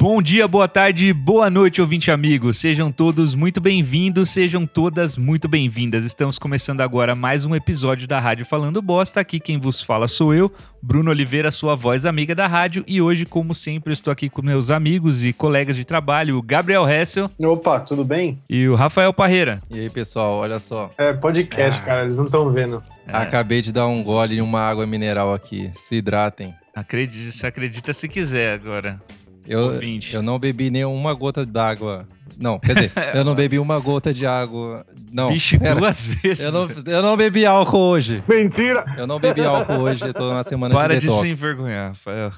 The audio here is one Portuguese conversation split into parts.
Bom dia, boa tarde, boa noite, ouvinte amigos. Sejam todos muito bem-vindos, sejam todas muito bem-vindas. Estamos começando agora mais um episódio da Rádio Falando Bosta. Aqui quem vos fala sou eu, Bruno Oliveira, sua voz amiga da rádio. E hoje, como sempre, estou aqui com meus amigos e colegas de trabalho, o Gabriel Hessel. Opa, tudo bem? E o Rafael Parreira. E aí, pessoal, olha só. É podcast, ah. cara, eles não estão vendo. É. Acabei de dar um gole em uma água mineral aqui. Se hidratem. Acredite, se acredita se quiser agora. Eu, eu não bebi nenhuma gota d'água. Não, quer dizer, eu não bebi uma gota de água. Não. Vixe, pera. duas vezes. Eu não, eu não bebi álcool hoje. Mentira! Eu não bebi álcool hoje, eu tô na semana Para de detox. Para de se envergonhar, Rafael.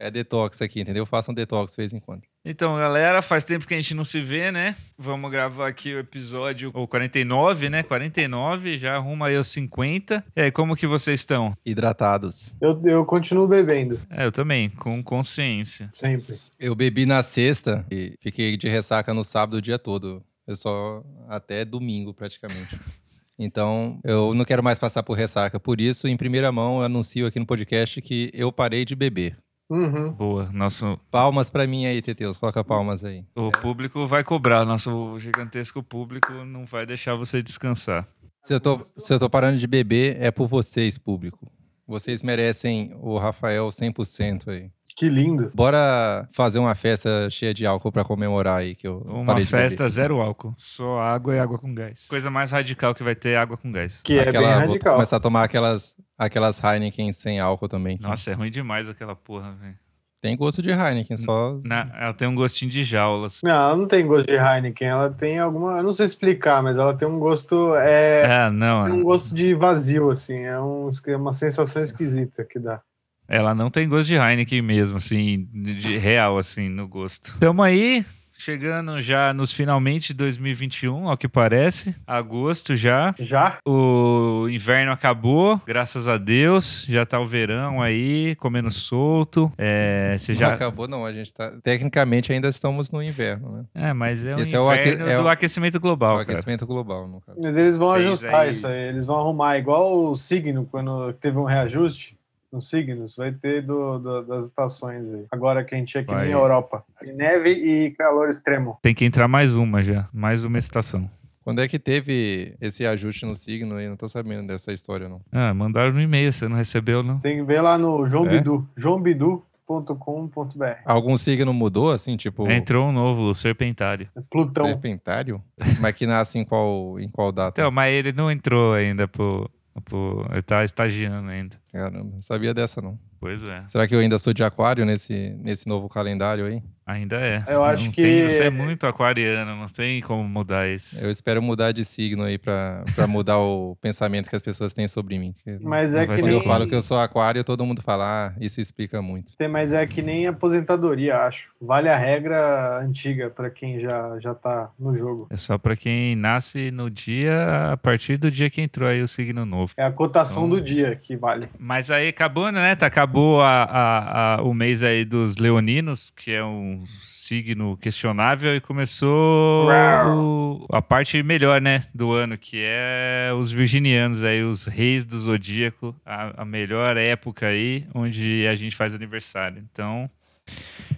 É detox aqui, entendeu? Faça um detox de vez em quando. Então, galera, faz tempo que a gente não se vê, né? Vamos gravar aqui o episódio o 49, né? 49, já arruma aí os 50. E aí, como que vocês estão? Hidratados. Eu, eu continuo bebendo. É, eu também, com consciência. Sempre. Eu bebi na sexta e fiquei de ressaca no sábado o dia todo. Eu só até domingo, praticamente. Então, eu não quero mais passar por ressaca. Por isso, em primeira mão, eu anuncio aqui no podcast que eu parei de beber. Uhum. Boa. Nosso... Palmas para mim aí, Teteus. Coloca palmas aí. O público vai cobrar. Nosso gigantesco público não vai deixar você descansar. Se eu, tô, se eu tô parando de beber, é por vocês, público. Vocês merecem o Rafael 100% aí. Que lindo. Bora fazer uma festa cheia de álcool para comemorar aí que eu Uma festa zero álcool, só água e água com gás. Coisa mais radical que vai ter água com gás. Que Aquela, é bem radical. Vou começar a tomar aquelas aquelas Heineken sem álcool também. Nossa, é ruim demais aquela porra, velho. Tem gosto de Heineken, só. Na, ela tem um gostinho de jaulas. Não, ela não tem gosto de Heineken. Ela tem alguma. Eu não sei explicar, mas ela tem um gosto. É, é não. Tem um gosto de vazio, assim. É um, é uma sensação esquisita que dá. Ela não tem gosto de Heineken mesmo, assim, de real, assim, no gosto. Tamo aí, chegando já nos finalmente de 2021, ao que parece. Agosto já. Já? O inverno acabou, graças a Deus. Já tá o verão aí, comendo solto. É, você já... Não acabou, não. A gente tá. Tecnicamente ainda estamos no inverno, né? É, mas é o Esse inverno é o aque... é do aquecimento global. O aquecimento global, no caso. Mas eles vão ajustar aí... isso aí. Eles vão arrumar, igual o signo, quando teve um reajuste nos signos, vai ter do, do, das estações aí. Agora que a gente é aqui na Europa. Neve e calor extremo. Tem que entrar mais uma já, mais uma estação. Quando é que teve esse ajuste no signo aí? Não tô sabendo dessa história, não. Ah, mandaram no e-mail, você não recebeu, não? Tem que ver lá no João é? Bidu. João Bidu .com.br. Algum signo mudou, assim, tipo... Entrou um novo, o Serpentário. Plutão. Serpentário? mas que nasce em qual, em qual data? Então, mas ele não entrou ainda pro... pro ele tá estagiando ainda. Caramba, não sabia dessa, não. Pois é. Será que eu ainda sou de aquário nesse, nesse novo calendário aí? Ainda é. Eu acho não que. Tem, você é muito aquariano, não tem como mudar isso. Eu espero mudar de signo aí pra, pra mudar o pensamento que as pessoas têm sobre mim. Mas é que Quando nem... eu falo que eu sou aquário, todo mundo fala, ah, isso explica muito. Mas é que nem aposentadoria, acho. Vale a regra antiga pra quem já, já tá no jogo. É só pra quem nasce no dia, a partir do dia que entrou aí o signo novo. É a cotação então... do dia que vale. Mas aí acabou, né? Tá, acabou a, a, a, o mês aí dos leoninos, que é um signo questionável, e começou o, a parte melhor, né? Do ano, que é os virginianos aí, os reis do zodíaco, a, a melhor época aí, onde a gente faz aniversário. Então,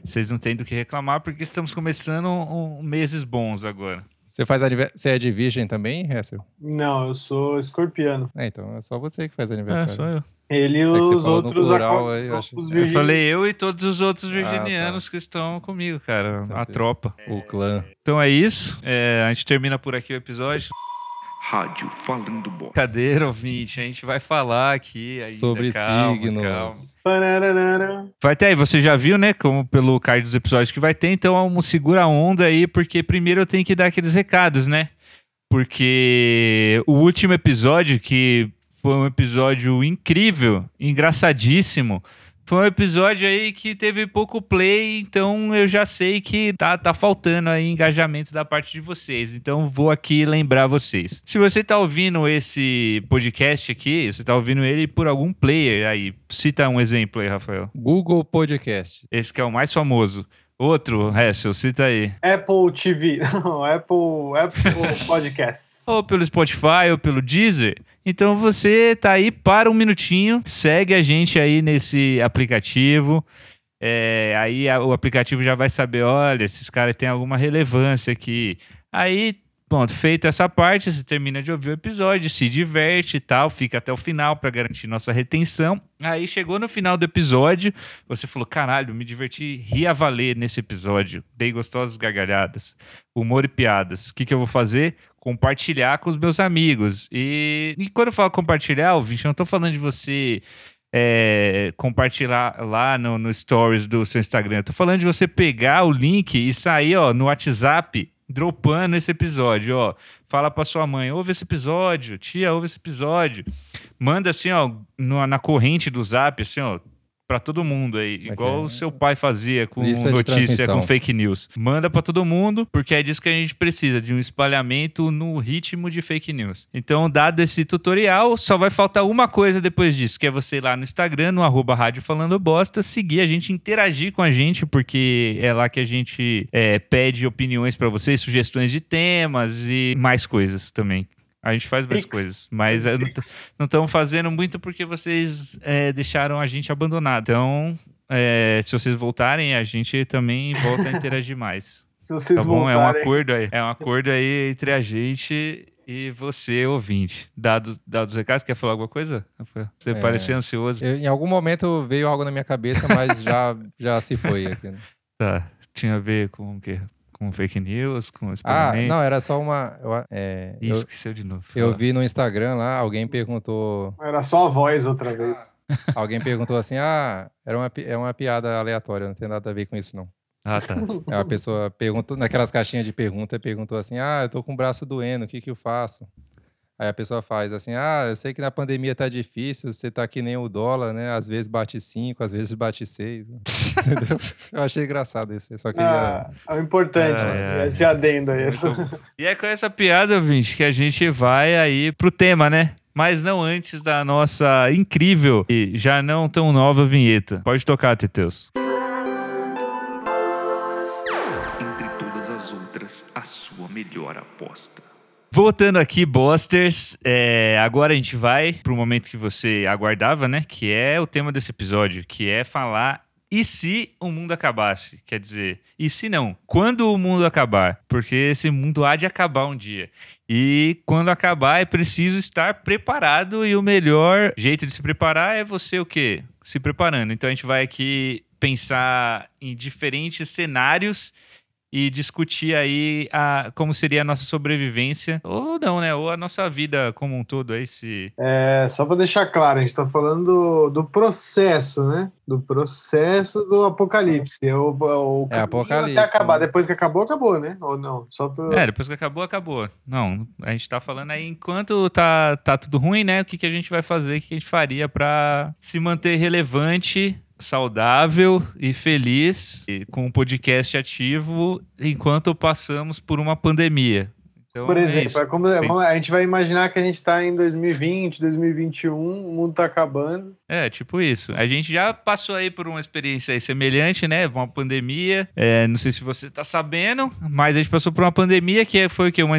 vocês não têm do que reclamar, porque estamos começando um, meses bons agora. Você faz aniversário. Você é de virgem também, Hessel? Não, eu sou escorpiano. É, então é só você que faz aniversário. É, só eu. Ele e é os outros plural, aí, eu, acho... eu falei eu e todos os outros virginianos ah, tá. que estão comigo, cara. a tropa. O clã. Então é isso. É, a gente termina por aqui o episódio. Rádio Falando Bosta. Cadeira, ouvinte, a gente vai falar aqui ainda, sobre calma, signos. Calma. Vai ter aí, você já viu, né? Como pelo card dos episódios que vai ter, então é um segura a onda aí, porque primeiro eu tenho que dar aqueles recados, né? Porque o último episódio, que foi um episódio incrível, engraçadíssimo, foi um episódio aí que teve pouco play, então eu já sei que tá, tá faltando aí engajamento da parte de vocês. Então vou aqui lembrar vocês. Se você tá ouvindo esse podcast aqui, você tá ouvindo ele por algum player aí. Cita um exemplo aí, Rafael. Google Podcast. Esse que é o mais famoso. Outro, Hessel, cita aí. Apple TV. Não, Apple, Apple Podcast ou pelo Spotify ou pelo Deezer. Então você tá aí para um minutinho, segue a gente aí nesse aplicativo. É, aí a, o aplicativo já vai saber, olha, esses caras têm alguma relevância aqui. Aí Pronto, feito essa parte, você termina de ouvir o episódio, se diverte e tal, fica até o final para garantir nossa retenção. Aí chegou no final do episódio, você falou: caralho, me diverti, ri a valer nesse episódio, dei gostosas gargalhadas, humor e piadas. O que, que eu vou fazer? Compartilhar com os meus amigos. E, e quando eu falo compartilhar, ouvinte, eu não tô falando de você é, compartilhar lá no, no, stories do seu Instagram. Eu tô falando de você pegar o link e sair ó, no WhatsApp dropando esse episódio, ó. Fala pra sua mãe, ouve esse episódio, tia, ouve esse episódio. Manda assim, ó, na corrente do zap, assim, ó, para todo mundo aí, okay. igual o seu pai fazia com Lista notícia, com fake news. Manda para todo mundo, porque é disso que a gente precisa, de um espalhamento no ritmo de fake news. Então, dado esse tutorial, só vai faltar uma coisa depois disso, que é você ir lá no Instagram, no arroba Rádio Falando Bosta, seguir a gente, interagir com a gente, porque é lá que a gente é, pede opiniões para vocês, sugestões de temas e mais coisas também. A gente faz mais coisas, mas é, não estamos fazendo muito porque vocês é, deixaram a gente abandonado. Então, é, se vocês voltarem, a gente também volta a interagir mais. se vocês tá bom? Voltarem... É um acordo aí. É um acordo aí entre a gente e você, ouvinte. Dados, dados recados, quer falar alguma coisa? Você é, parecia ansioso. Eu, em algum momento veio algo na minha cabeça, mas já, já se foi aqui. Né? Tá. Tinha a ver com o quê? Com fake news, com Ah, não, era só uma. Eu, é, Ih, eu, esqueceu de novo. Eu vi no Instagram lá, alguém perguntou. Era só a voz outra vez. alguém perguntou assim: ah, era uma, é uma piada aleatória, não tem nada a ver com isso, não. Ah, tá. É uma pessoa perguntou, naquelas caixinhas de pergunta, perguntou assim: ah, eu tô com o braço doendo, o que que eu faço? Aí a pessoa faz assim: ah, eu sei que na pandemia tá difícil, você tá que nem o dólar, né? Às vezes bate 5, às vezes bate 6. eu achei engraçado isso. Só queria. Ah, é importante, é, é. esse adendo aí. E é com essa piada, Vinte, que a gente vai aí pro tema, né? Mas não antes da nossa incrível e já não tão nova vinheta. Pode tocar, Teteus. Entre todas as outras, a sua melhor aposta. Voltando aqui, Bosters, é, agora a gente vai para o momento que você aguardava, né? Que é o tema desse episódio, que é falar e se o mundo acabasse? Quer dizer, e se não? Quando o mundo acabar? Porque esse mundo há de acabar um dia. E quando acabar, é preciso estar preparado. E o melhor jeito de se preparar é você o quê? Se preparando. Então a gente vai aqui pensar em diferentes cenários e discutir aí a, como seria a nossa sobrevivência, ou não, né? Ou a nossa vida como um todo aí, se... É, só para deixar claro, a gente está falando do, do, processo, né? Do processo do apocalipse. É o, o é apocalipse. Até acabar. Né? Depois que acabou, acabou, né? Ou não? Só pra... É, depois que acabou, acabou. Não, a gente está falando aí enquanto tá, tá tudo ruim, né? O que, que a gente vai fazer, o que a gente faria para se manter relevante saudável e feliz e com um podcast ativo enquanto passamos por uma pandemia. Então, por é exemplo, é como, a gente vai imaginar que a gente está em 2020, 2021, o mundo está acabando. É, tipo isso. A gente já passou aí por uma experiência semelhante, né? Uma pandemia. É, não sei se você está sabendo, mas a gente passou por uma pandemia que foi o quê? Uma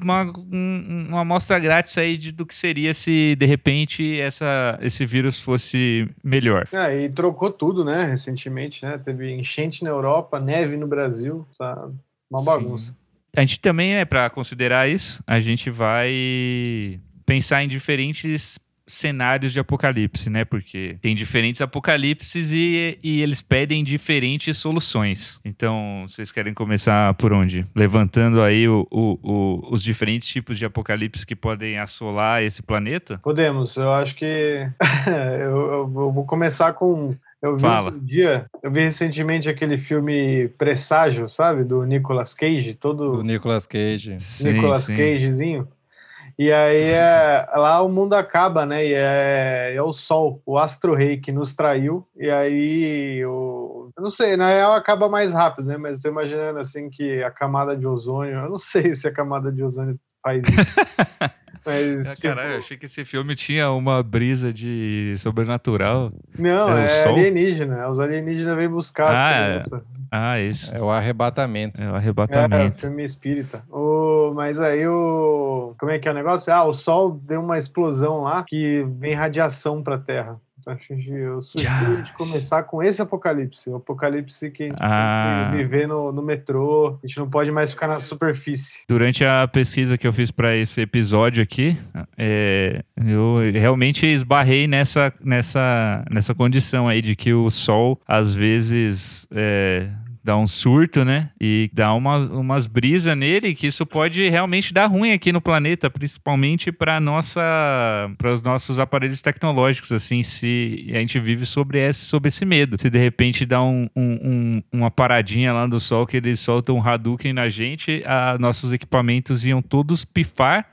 uma, um, uma amostra grátis aí de, do que seria se de repente essa, esse vírus fosse melhor. É, e trocou tudo, né? Recentemente, né? Teve enchente na Europa, neve no Brasil, sabe? Uma bagunça. Sim. A gente também, é, para considerar isso, a gente vai pensar em diferentes cenários de apocalipse, né? Porque tem diferentes apocalipses e, e eles pedem diferentes soluções. Então, vocês querem começar por onde? Levantando aí o, o, o, os diferentes tipos de apocalipse que podem assolar esse planeta? Podemos. Eu acho que eu, eu, eu vou começar com eu vi Fala. um dia, eu vi recentemente aquele filme Presságio, sabe? Do Nicolas Cage, todo. Do Nicolas Cage. Nicolas sim, sim. Cagezinho. E aí é, lá o mundo acaba, né? E é, é o Sol, o astro-rei que nos traiu. E aí o. Eu não sei, na real acaba mais rápido, né? Mas eu tô imaginando assim que a camada de ozônio. Eu não sei se a camada de ozônio faz isso. Mas, ah, tipo... Caralho, eu achei que esse filme tinha uma brisa de sobrenatural. Não, é, é alienígena. Os alienígenas vêm buscar ah, as é. Ah, isso. É o arrebatamento. É o arrebatamento. É, o filme espírita. O... Mas aí o. Como é que é o negócio? Ah, o Sol deu uma explosão lá que vem radiação pra Terra. Eu sugiro de começar com esse apocalipse. O apocalipse que a gente ah. tem que viver no, no metrô. A gente não pode mais ficar na superfície. Durante a pesquisa que eu fiz para esse episódio aqui, é, eu realmente esbarrei nessa, nessa, nessa condição aí de que o Sol, às vezes, é, dá um surto, né? E dá umas, umas brisas nele que isso pode realmente dar ruim aqui no planeta, principalmente para nossa para os nossos aparelhos tecnológicos, assim, se a gente vive sobre esse, sobre esse medo. Se de repente dá um, um, um, uma paradinha lá do sol que eles soltam um Hadouken na gente, a, nossos equipamentos iam todos pifar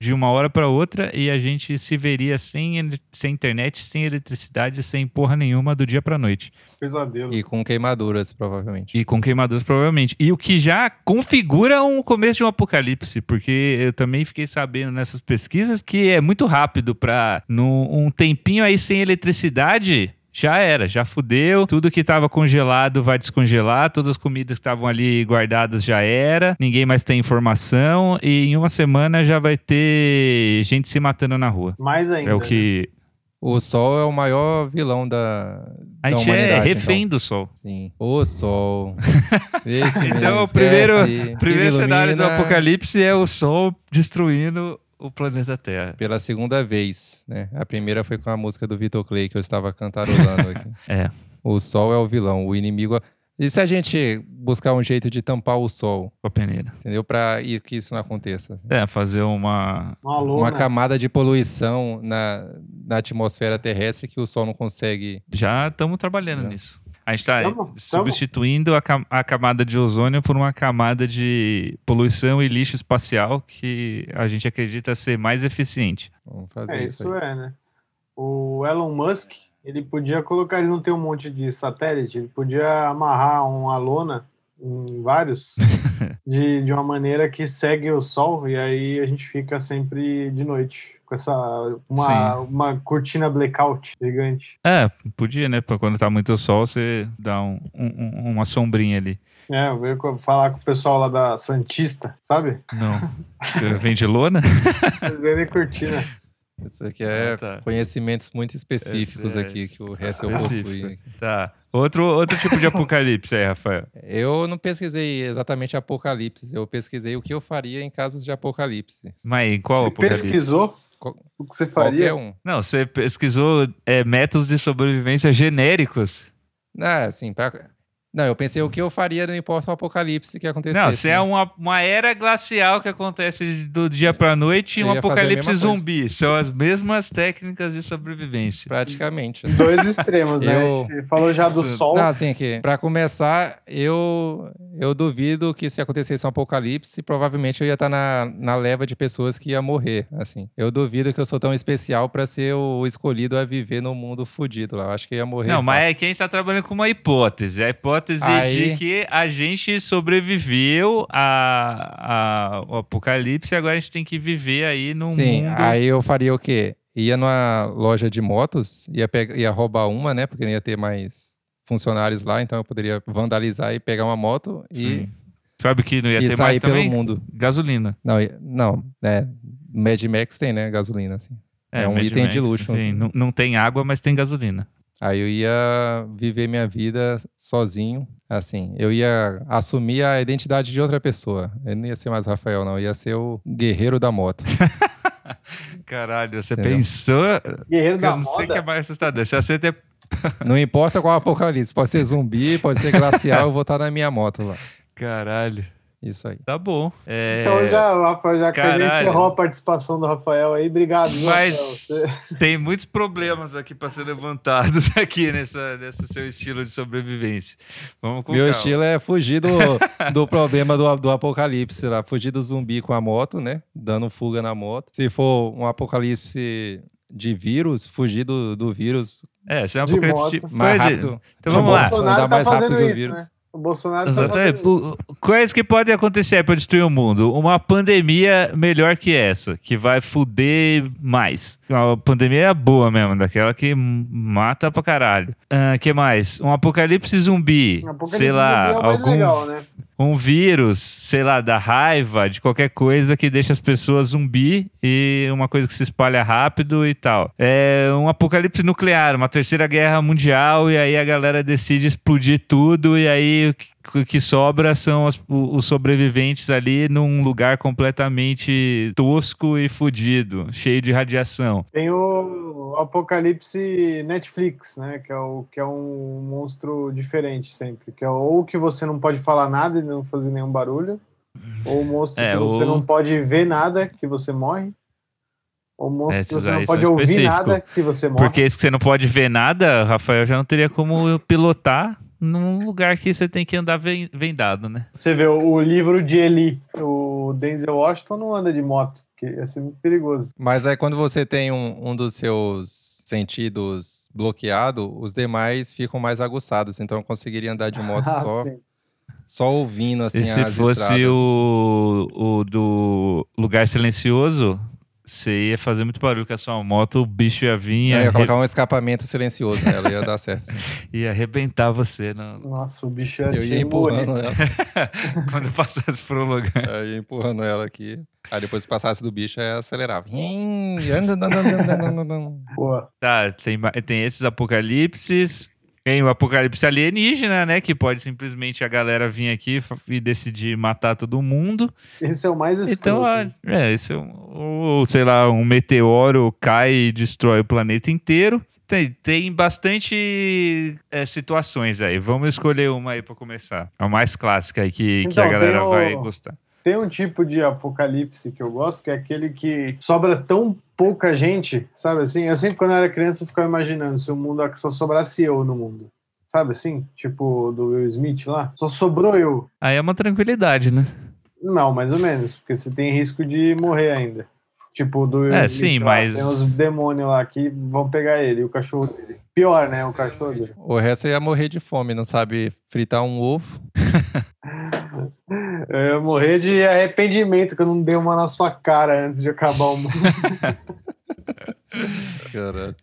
de uma hora para outra e a gente se veria sem, sem internet, sem eletricidade, sem porra nenhuma do dia para noite. Pesadelo. E com queimaduras, provavelmente. E com queimaduras, provavelmente. E o que já configura um começo de um apocalipse, porque eu também fiquei sabendo nessas pesquisas que é muito rápido para num tempinho aí sem eletricidade já era, já fudeu. Tudo que estava congelado vai descongelar, todas as comidas que estavam ali guardadas já era, ninguém mais tem informação e em uma semana já vai ter gente se matando na rua. Mais ainda. É o que. Né? O Sol é o maior vilão da. A gente é refém então. do Sol. Sim. O Sol. então, o primeiro, primeiro cenário do apocalipse é o Sol destruindo o planeta Terra. Pela segunda vez, né? A primeira foi com a música do Vitor Clay que eu estava cantarolando aqui. é. O sol é o vilão, o inimigo. E se a gente buscar um jeito de tampar o sol? Com a peneira. Entendeu? Para que isso não aconteça. Assim. É, fazer uma. Uma, uma camada de poluição na, na atmosfera terrestre que o sol não consegue. Já estamos trabalhando é. nisso. A gente está substituindo a, a, camada de ozônio por uma camada de poluição e lixo espacial que a gente acredita ser mais eficiente. Vamos fazer é, isso. Isso aí. é, né? O Elon Musk, ele podia colocar, ele não tem um monte de satélite, ele podia amarrar uma lona em vários de, de uma maneira que segue o sol e aí a gente fica sempre de noite com essa uma, uma cortina blackout gigante. É, podia, né? Pra quando tá muito sol, você dá um, um, uma sombrinha ali. É, eu veio falar com o pessoal lá da Santista, sabe? Não. Vende lona? Eles vendem cortina. Isso aqui é ah, tá. conhecimentos muito específicos é, aqui que o resto eu possui. Tá. Outro, outro tipo de apocalipse aí, Rafael. Eu não pesquisei exatamente apocalipse, eu pesquisei o que eu faria em casos de apocalipse. Mas em qual você apocalipse? pesquisou? O que você faria? Um. Não, você pesquisou é, métodos de sobrevivência genéricos. Ah, assim, pra, não, eu pensei o que eu faria no imposto apocalipse que acontecesse. Não, se é né? é uma, uma era glacial que acontece do dia para noite e um apocalipse zumbi. Coisa. São as mesmas técnicas de sobrevivência. Praticamente. Assim. Dois extremos, né? Eu... falou já do sol. Não, assim, que para começar, eu eu duvido que se acontecesse um apocalipse, provavelmente eu ia estar na, na leva de pessoas que ia morrer, assim. Eu duvido que eu sou tão especial para ser o escolhido a viver no mundo fudido lá. Eu acho que ia morrer. Não, fácil. mas é que a gente tá trabalhando com uma hipótese. A hipótese hipótese Aí... de que a gente sobreviveu ao apocalipse e agora a gente tem que viver aí num Sim, mundo... aí eu faria o quê? Ia numa loja de motos, ia, pegar, ia roubar uma, né? Porque não ia ter mais funcionários lá, então eu poderia vandalizar e pegar uma moto Sim. e... Sabe que não ia ter mais pelo também? mundo. Gasolina. Não, não, é, Mad Max tem, né, gasolina, assim. É, é um Mad item Max, de luxo. Sim. Não, não tem água, mas tem gasolina. Aí eu ia viver minha vida sozinho, assim. Eu ia assumir a identidade de outra pessoa. Eu não ia ser mais Rafael, não. Eu ia ser o guerreiro da moto. Caralho, você Entendeu? pensou. Guerreiro da moto? Eu não sei o que é mais assustador. Se você ter... não importa qual apocalipse. Pode ser zumbi, pode ser glacial, eu vou estar na minha moto lá. Caralho. Isso aí. Tá bom. É... Então já, Rafael, já que a gente encerrou a participação do Rafael aí, obrigado. Mas tem muitos problemas aqui para ser levantados aqui nessa, nesse seu estilo de sobrevivência. Vamos com Meu calma. estilo é fugir do, do problema do, do apocalipse lá, fugir do zumbi com a moto, né? Dando fuga na moto. Se for um apocalipse de vírus, fugir do, do vírus. É, se é um apocalipse de... mais rápido. Então vamos lá. Andar tá mais rápido que o vírus. Né? O Bolsonaro Exatamente. Tá Coisas que podem acontecer para destruir o mundo. Uma pandemia melhor que essa, que vai fuder mais. Uma pandemia boa mesmo, daquela que mata pra caralho. O uh, que mais? Um apocalipse zumbi. Um apocalipse sei lá, zumbi é algum. Legal, né? Um vírus, sei lá, da raiva, de qualquer coisa que deixa as pessoas zumbi e uma coisa que se espalha rápido e tal. É um apocalipse nuclear, uma terceira guerra mundial, e aí a galera decide explodir tudo, e aí o que sobra são os, os sobreviventes ali num lugar completamente tosco e fodido, cheio de radiação. Tem o Apocalipse Netflix, né? Que é, o, que é um monstro diferente sempre. Que é ou que você não pode falar nada e não fazer nenhum barulho, ou o monstro é, que você o... não pode ver nada, que você morre. Ou monstro Esses que você não pode ouvir específico. nada, que você morre. Porque esse que você não pode ver nada, Rafael, já não teria como pilotar num lugar que você tem que andar vendado, né? Você vê o livro de Eli, o Denzel Washington não anda de moto, que ia ser muito perigoso. Mas aí quando você tem um, um dos seus sentidos bloqueado, os demais ficam mais aguçados, então eu conseguiria andar de moto ah, só. Sim. Só ouvindo assim. E se fosse estradas, o, assim. o do lugar silencioso, você ia fazer muito barulho com a sua moto, o bicho ia vir. Ia, ia colocar um escapamento silencioso nela, ia dar certo. Sim. ia arrebentar você. No... Nossa, o bicho ia Eu ia empurrando ela. Quando passasse por um lugar. Eu ia empurrando ela aqui. Aí depois que passasse do bicho, aí acelerava. tá, tem, tem esses apocalipses. Tem o apocalipse alienígena, né? Que pode simplesmente a galera vir aqui e decidir matar todo mundo. Esse é o mais escroto. Então, é, esse é um, ou, sei lá, um meteoro cai e destrói o planeta inteiro. Tem, tem bastante é, situações aí. Vamos escolher uma aí para começar. A mais clássica aí que, então, que a então, galera o... vai gostar. Tem um tipo de apocalipse que eu gosto, que é aquele que sobra tão pouca gente, sabe assim? Eu sempre, quando eu era criança, eu ficava imaginando se o mundo só sobrasse eu no mundo. Sabe assim? Tipo do Will Smith lá. Só sobrou eu. Aí é uma tranquilidade, né? Não, mais ou menos, porque você tem risco de morrer ainda. Tipo, do Will É, Smith, sim, lá. mas. Tem uns demônios lá que vão pegar ele, o cachorro dele. Pior, né? O cachorro dele. O resto ia morrer de fome, não sabe fritar um ovo. Eu ia morrer de arrependimento que eu não dei uma na sua cara antes de acabar o mundo. Caralho.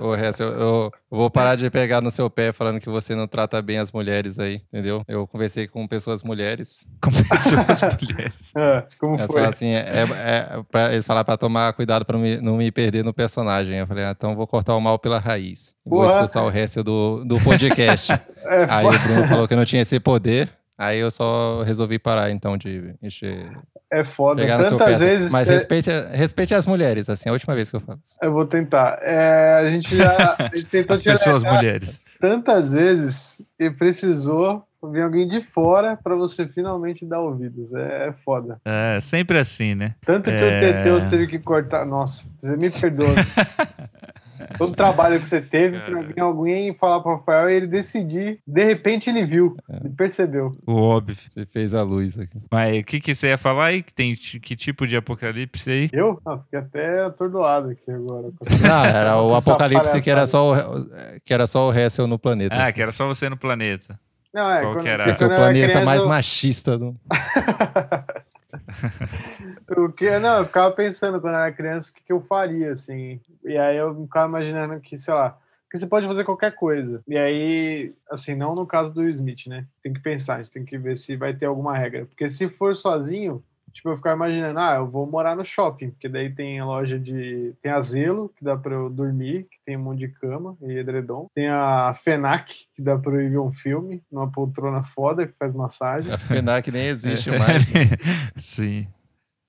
Ô, Hess, eu, eu, vou parar de pegar no seu pé falando que você não trata bem as mulheres aí, entendeu? Eu conversei com pessoas mulheres. Com pessoas mulheres. É, como eles foi? assim, é, é, pra, eles falaram pra tomar cuidado pra não me, não me perder no personagem. Eu falei, ah, então vou cortar o mal pela raiz. Vou expulsar o resto do, do podcast. É, aí o Bruno falou que eu não tinha esse poder. Aí eu só resolvi parar, então, de encher. É foda. Pegar Tantas no seu vezes. Mas é... respeite, respeite as mulheres, assim, é a última vez que eu faço. Eu vou tentar. É, a gente já. A gente tentou as pessoas mulheres. Tantas vezes e precisou vir alguém de fora para você finalmente dar ouvidos. É, é, foda. É, sempre assim, né? Tanto que é... o Teteus teve que cortar. Nossa, você me perdoa. todo o trabalho que você teve para vir alguém falar para o Rafael e ele decidir. De repente ele viu, é. ele percebeu. O óbvio. Você fez a luz aqui. Mas o que, que você ia falar aí? Que tem que tipo de apocalipse aí? Eu? Ah, fiquei até atordoado aqui agora. Não, era o apocalipse que era só o, que era só o Hessel no planeta. Ah, assim. que era só você no planeta. Não, é. Qual que era? Esse é o planeta criança, mais eu... machista do. o que, não, eu ficava pensando quando eu era criança o que, que eu faria, assim. E aí eu ficava imaginando que, sei lá, que você pode fazer qualquer coisa. E aí, assim, não no caso do Smith, né? Tem que pensar, a gente tem que ver se vai ter alguma regra. Porque se for sozinho, tipo, eu ficava imaginando, ah, eu vou morar no shopping, porque daí tem a loja de. Tem a Zelo, que dá pra eu dormir, que tem um monte de cama e edredom. Tem a FENAC, que dá pra eu ir ver um filme, numa poltrona foda que faz massagem. A FENAC nem existe mais. Sim.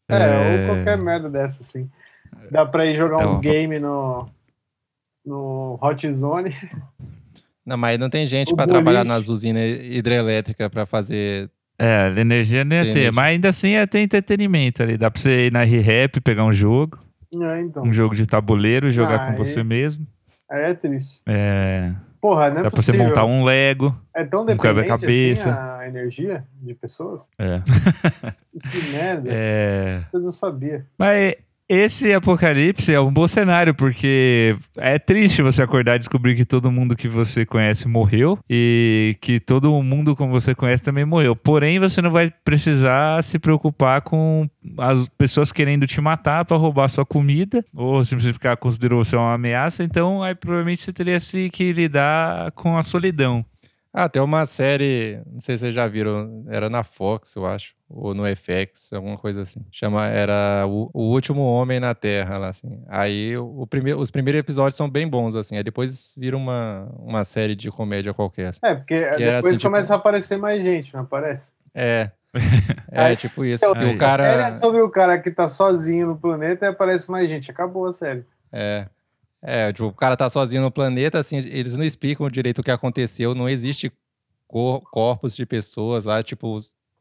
É, é, ou qualquer merda dessa, assim. Dá pra ir jogar é uns games no, no Hot Zone. Não, mas não tem gente para trabalhar nas usinas hidrelétricas para fazer. É, energia não ia ter, energia. mas ainda assim ia ter entretenimento ali. Dá pra você ir na ReHap, pegar um jogo. É, então. Um jogo de tabuleiro, jogar ah, com você mesmo. Aí é triste. É. Porra, não é Dá pra você montar um Lego. É tão um quebra-cabeça. Assim, a energia de pessoas? É. que merda. É. Eu não sabia. Mas esse apocalipse é um bom cenário, porque é triste você acordar e descobrir que todo mundo que você conhece morreu e que todo mundo como você conhece também morreu. Porém, você não vai precisar se preocupar com as pessoas querendo te matar para roubar sua comida, ou simplesmente porque considerou você uma ameaça. Então, aí provavelmente você teria que lidar com a solidão. Ah, tem uma série, não sei se vocês já viram, era na Fox, eu acho, ou no FX, alguma coisa assim. Chama, era o, o Último Homem na Terra, lá, assim. Aí o primeiro, os primeiros episódios são bem bons, assim. Aí depois vira uma, uma série de comédia qualquer. Assim. É, porque Que depois era assim, tipo- começa a aparecer mais gente, não aparece? É. É, Aí- tipo isso. Então, o cara. é sobre o cara que tá sozinho no planeta e aparece mais gente. Acabou a série. É. É, tipo, o cara tá sozinho no planeta, assim, eles não explicam direito o que aconteceu, não existe cor- corpos de pessoas lá, tipo,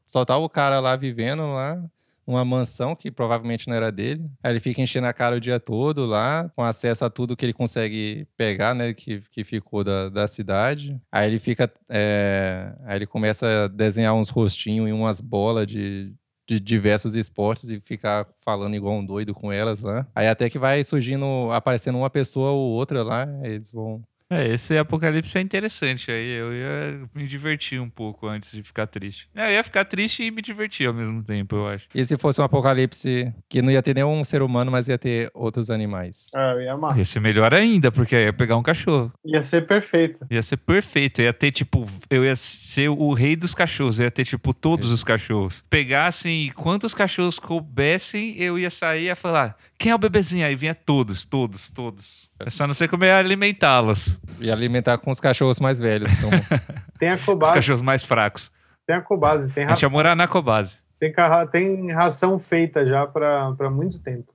só tá o cara lá vivendo lá, numa mansão que provavelmente não era dele. Aí ele fica enchendo a cara o dia todo lá, com acesso a tudo que ele consegue pegar, né, que, que ficou da, da cidade. Aí ele fica, é, aí ele começa a desenhar uns rostinhos e umas bolas de, de diversos esportes e ficar falando igual um doido com elas lá. Aí até que vai surgindo, aparecendo uma pessoa ou outra lá, eles vão. É, esse apocalipse é interessante. Aí eu ia me divertir um pouco antes de ficar triste. É, eu ia ficar triste e me divertir ao mesmo tempo, eu acho. E se fosse um apocalipse que não ia ter nenhum ser humano, mas ia ter outros animais? Ah, eu ia amar. Ia ser melhor ainda, porque aí ia pegar um cachorro. Ia ser perfeito. Ia ser perfeito. Ia ter, tipo, eu ia ser o rei dos cachorros. Eu ia ter, tipo, todos os cachorros. Pegassem quantos cachorros coubessem, eu ia sair e ia falar: quem é o bebezinho? Aí vinha todos, todos, todos. É só não sei como ia alimentá-los. E alimentar com os cachorros mais velhos. Como... Tem a Os Cobase, cachorros mais fracos. tem a Cobase, tem A gente ia morar na Cobase. tem, carra- tem ração feita já pra pra muito tempo.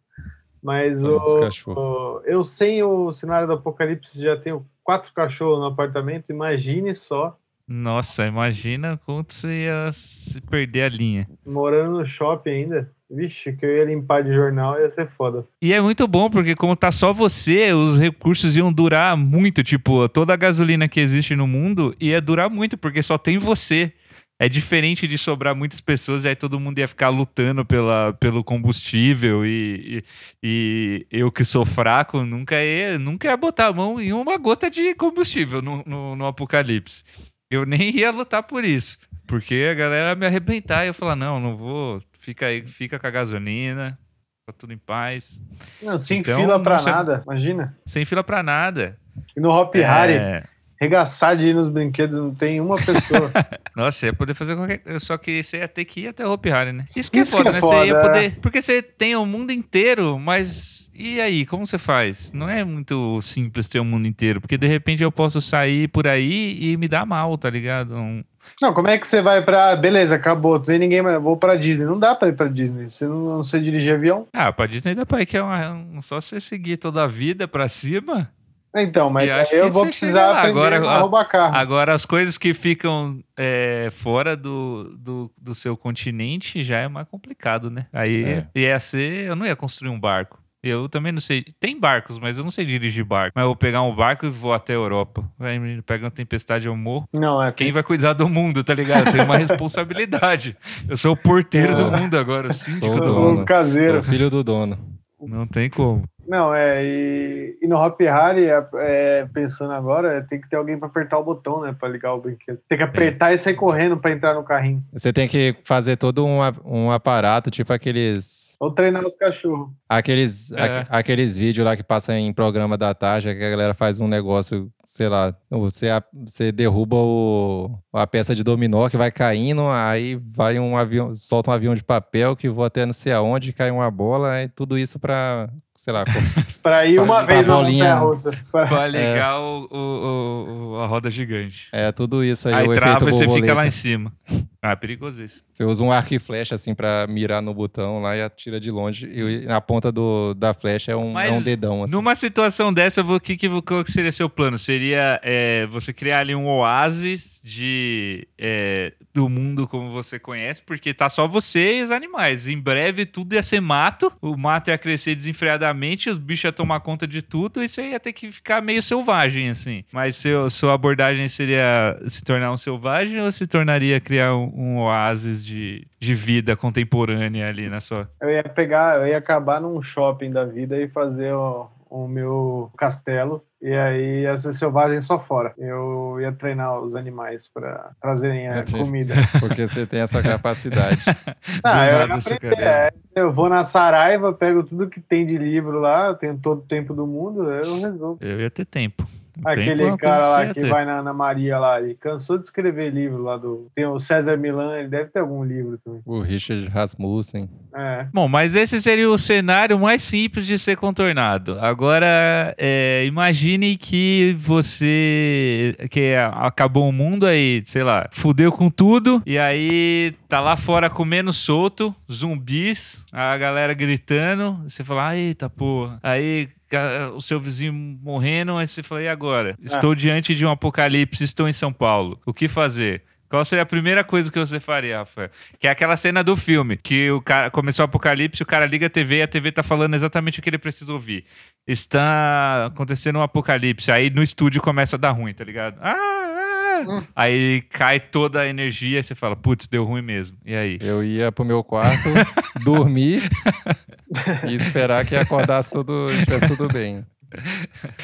Mas Os o, o- eu sem o cenário do apocalipse já tenho quatro cachorros no apartamento, imagine só, Nossa, imagina quanto você ia se perder a linha. morando no shopping ainda. Vixe, que eu ia limpar de jornal ia ser foda. E é muito bom, porque como tá só você, os recursos iam durar muito. Tipo, toda a gasolina que existe no mundo ia durar muito, porque só tem você. É diferente de sobrar muitas pessoas e aí todo mundo ia ficar lutando pela, pelo combustível e, e, e eu que sou fraco nunca ia, nunca ia botar a mão em uma gota de combustível no, no, no apocalipse. Eu nem ia lutar por isso, porque a galera ia me arrebentar e eu falar, não, não vou, fica aí, fica com a gasolina, tá tudo em paz. Não, sem Então, fila pra você- nada, imagina. Sem fila pra nada. E no Hop Harry, É, regaçar de ir nos brinquedos, não tem uma pessoa. Nossa, ia poder fazer qualquer coisa. Só que você ia ter que ir até o Hopi Hari, né? Isso que Isso é foda, que né? é Você ia foda, poder. Porque você tem o mundo inteiro, mas. E aí? Como você faz? Não é muito simples ter o mundo inteiro. Porque de repente eu posso sair por aí e me dar mal, tá ligado? Um- não, como é que você vai pra. Beleza, acabou, não tem ninguém mais, vou pra Disney. Não dá pra ir pra Disney. Você não, não sei dirigir avião. Ah, pra Disney dá pra ir, que é uma... um- só você seguir toda a vida pra cima. Então, mas eu que vou precisar Agora, a carro. Agora, as coisas que ficam é, fora do, do, do seu continente já é mais complicado, né? Aí É. ia ser. Eu não ia construir um barco. Eu também não sei. Tem barcos, mas eu não sei dirigir barco. Mas eu vou pegar um barco e vou até a Europa. Aí me pega uma tempestade, eu morro. Não, é. Quem vai cuidar do mundo, tá ligado? Eu tenho uma responsabilidade. Eu sou o porteiro do mundo agora, o síndico Sou o do dono. mundo. Sou caseiro. o filho do dono. Não tem como. Não, é. E, e no Hop Harry, é, é, pensando agora, tem que ter alguém pra apertar o botão, né? Pra ligar o brinquedo. Tem que apertar e sair correndo pra entrar no carrinho. Você tem que fazer todo um, a- um aparato, tipo aqueles. Ou treinar os cachorros. Aqueles, É. aque- aqueles vídeos lá que passam em programa da tarde, que a galera faz um negócio, sei lá, você, a- você derruba o, a peça de dominó que vai caindo, aí vai um avião, solta um avião de papel que voa até não sei aonde, cai uma bola, e tudo isso pra, sei lá, Pra ir Pra uma ligar vez na bolinha. montanha russa. Pra- Pra ligar o, o- o- a roda gigante. é tudo isso aí. Aí o trava e você fica lá em cima. Ah, perigosíssimo. Você usa um arco e flecha assim pra mirar no botão lá e atira de longe, e na ponta do, da flecha é um, Mas é um dedão assim. Numa situação dessa, o que, que, qual que seria seu plano? Seria é, você criar ali um oásis de, é, do mundo como você conhece, porque tá só você e os animais. Em breve tudo ia ser mato, o mato ia crescer desenfreadamente, os bichos iam tomar conta de tudo e você ia ter que ficar meio selvagem, assim. Mas seu, sua abordagem seria se tornar um selvagem ou se tornaria criar um, um oásis de, de vida contemporânea ali na sua. Eu ia pegar, eu ia acabar num shopping da vida e fazer o, o meu castelo. E aí ia ser selvagem só fora. Eu ia treinar os animais pra trazerem a Entendi. comida. Porque você tem essa capacidade. Ah, eu, aprender, é, eu vou na Saraiva, pego tudo que tem de livro lá, tenho todo o tempo do mundo, eu resolvo. Eu ia ter tempo. Aquele cara lá que, que vai na, na, Maria lá, ele cansou de escrever livro lá do. Tem o César Milan, ele deve ter algum livro também. O Richard Rasmussen. É. Bom, mas esse seria o cenário mais simples de ser contornado. Agora, é, imagine que você. que acabou o mundo aí, sei lá, fudeu com tudo, e aí tá lá fora comendo solto, zumbis, a galera gritando, você fala, eita porra. Aí o seu vizinho morrendo, aí você fala, e agora? Ah. Estou diante de um apocalipse, estou em São Paulo. O que fazer? Qual seria a primeira coisa que você faria, Rafael? Que é aquela cena do filme, que o cara começou o apocalipse, o cara liga a TV e a TV tá falando exatamente o que ele precisa ouvir. Está acontecendo um apocalipse, aí no estúdio começa a dar ruim, tá ligado? Ah, Hum. Aí cai toda a energia e você fala, putz, deu ruim mesmo. E aí? Eu ia pro meu quarto, dormir e esperar que acordasse tudo, estivesse tudo bem.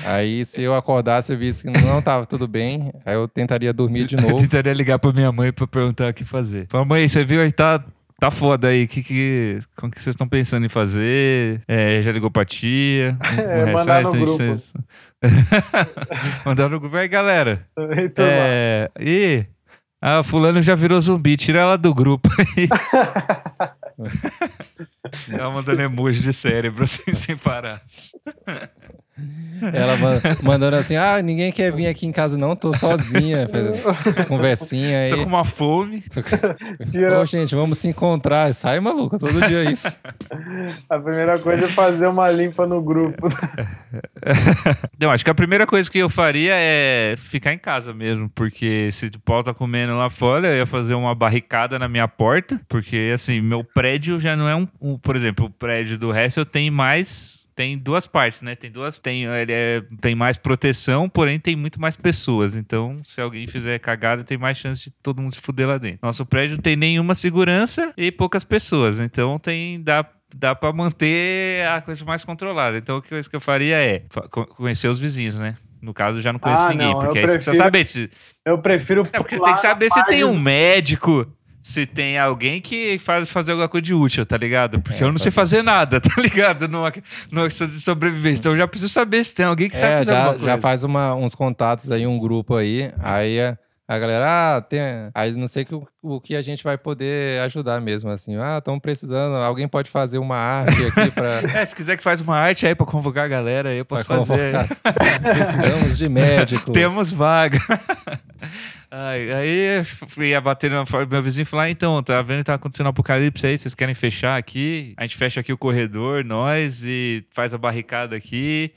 Aí, se eu acordasse e visse que não estava tudo bem, aí eu tentaria dormir de novo. Eu tentaria ligar pra minha mãe pra perguntar o que fazer. Fala, mãe, você viu aí, tá, tá foda aí. Que, que, como que vocês estão pensando em fazer? É, já ligou pra tia? É, mandar no grupo. Vocês... mandar no grupo. Aí, galera. Então, é... E... Ah, fulano já virou zumbi. Tira ela do grupo aí. Ela mandando emoji de cérebro assim, sem parar. Ela mandando assim: ah, ninguém quer vir aqui em casa, não, tô sozinha. Conversinha aí. Tô com uma fome. Ô, gente, vamos se encontrar. Sai maluco, todo dia é isso. A primeira coisa é fazer uma limpa no grupo. Não, acho que a primeira coisa que eu faria é ficar em casa mesmo, porque se o pau tá comendo lá fora, eu ia fazer uma barricada na minha porta, porque assim, meu prédio já não é um, um por exemplo, o prédio do resto eu tenho mais, tem duas partes, né? Tem duas tem, ele é, tem mais proteção, porém tem muito mais pessoas. Então, se alguém fizer cagada, tem mais chance de todo mundo se fuder lá dentro. Nosso prédio não tem nenhuma segurança e poucas pessoas. Então, tem dá dá para manter a coisa mais controlada. Então, a coisa que eu faria é conhecer os vizinhos, né? No caso, já não conheço ah, ninguém, não, porque aí prefiro, você precisa saber se. Eu prefiro. É porque você tem que saber se tem um médico, se tem alguém que faz fazer alguma coisa de útil, tá ligado? Porque é, eu não sei fazer nada, tá ligado? No, no de sobrevivência. Então eu já preciso saber se tem alguém que é, sabe fazer já, alguma coisa. Já faz uma, uns contatos aí, um grupo aí. Aí a, a galera, ah, tem. Aí não sei que, o, o que a gente vai poder ajudar mesmo, assim. Ah, estão precisando, alguém pode fazer uma arte aqui pra. é, se quiser que faz uma arte aí pra convocar a galera, eu posso pra fazer. Precisamos de médicos. Temos vaga. Aí, aí ia bater no meu vizinho e falar: então, tá vendo que tá acontecendo um apocalipse aí? Vocês querem fechar aqui? A gente fecha aqui o corredor, nós, e faz a barricada aqui.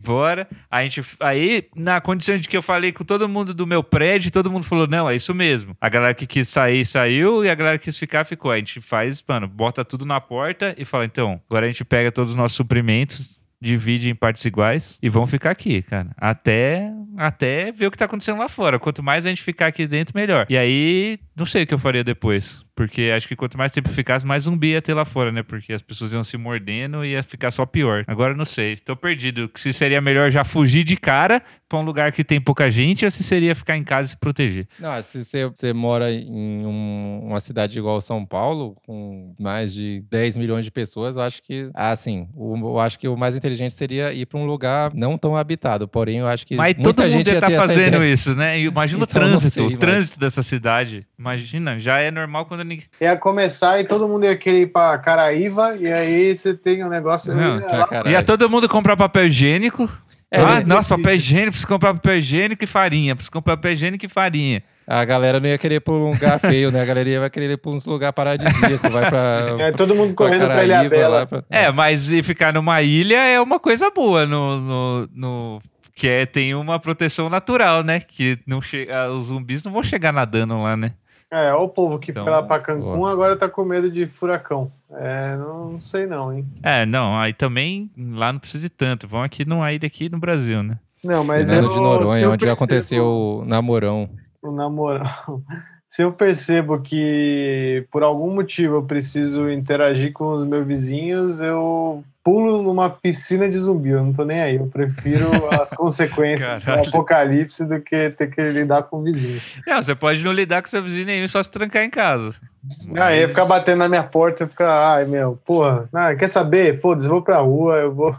Bora. A gente, aí, na condição de que eu falei com todo mundo do meu prédio, todo mundo falou: não, é isso mesmo. A galera que quis sair, saiu, e a galera que quis ficar, ficou. A gente faz, mano, bota tudo na porta e fala: então, agora a gente pega todos os nossos suprimentos divide em partes iguais e vão ficar aqui, cara. Até, até ver o que tá acontecendo lá fora. Quanto mais a gente ficar aqui dentro, melhor. E aí, não sei o que eu faria depois. Porque acho que quanto mais tempo ficasse, mais zumbi ia ter lá fora, né? Porque as pessoas iam se mordendo e ia ficar só pior. Agora não sei. Tô perdido. Se seria melhor já fugir de cara pra um lugar que tem pouca gente ou se seria ficar em casa e se proteger? Não, se você, mora em um, uma cidade igual São Paulo, com mais de 10 milhões de pessoas, eu acho que, assim, o, eu acho que o mais inteligente seria ir para um lugar não tão habitado. Porém, eu acho que. Mas muita todo gente mundo ia estar tá fazendo isso, né? Imagina então, o trânsito, sei, o trânsito dessa cidade. Imagina, já é normal quando ninguém. Ia começar e todo mundo ia querer ir pra Caraíva, e aí você tem um negócio. Não, ali, ia todo mundo comprar papel higiênico. É, ah, nossa, papel higiênico, precisa comprar papel higiênico e farinha. Precisa comprar papel higiênico e farinha. A galera não ia querer ir pra um lugar feio, né? A galera ia querer ir pra uns lugares paradisíacos. Vai pra. É, todo mundo correndo pra, Caraíva, Ilha Bela. Pra... É, mas ficar numa ilha é uma coisa boa no, no, no que é, tem uma proteção natural, né? Que não chega, os zumbis não vão chegar nadando lá, né? É, o povo que então, foi lá pra Cancún agora tá com medo de furacão. É, não, não, sei não, hein? É, não, aí também lá não precisa de tanto. Vão aqui numa ilha aqui no Brasil, né? Não, mas eu, de Noronha, onde percebo, aconteceu o namorão. O namorão. Se eu percebo que por algum motivo eu preciso interagir com os meus vizinhos, eu pulo numa piscina de zumbi, eu não tô nem aí. Eu prefiro as consequências do apocalipse do que ter que lidar com o vizinho. Não, você pode não lidar com seu vizinho nenhum, só se trancar em casa. Mas... Aí ficar batendo na minha porta e ficar, ai meu, porra, não, quer saber? Foda-se, vou pra rua, eu vou.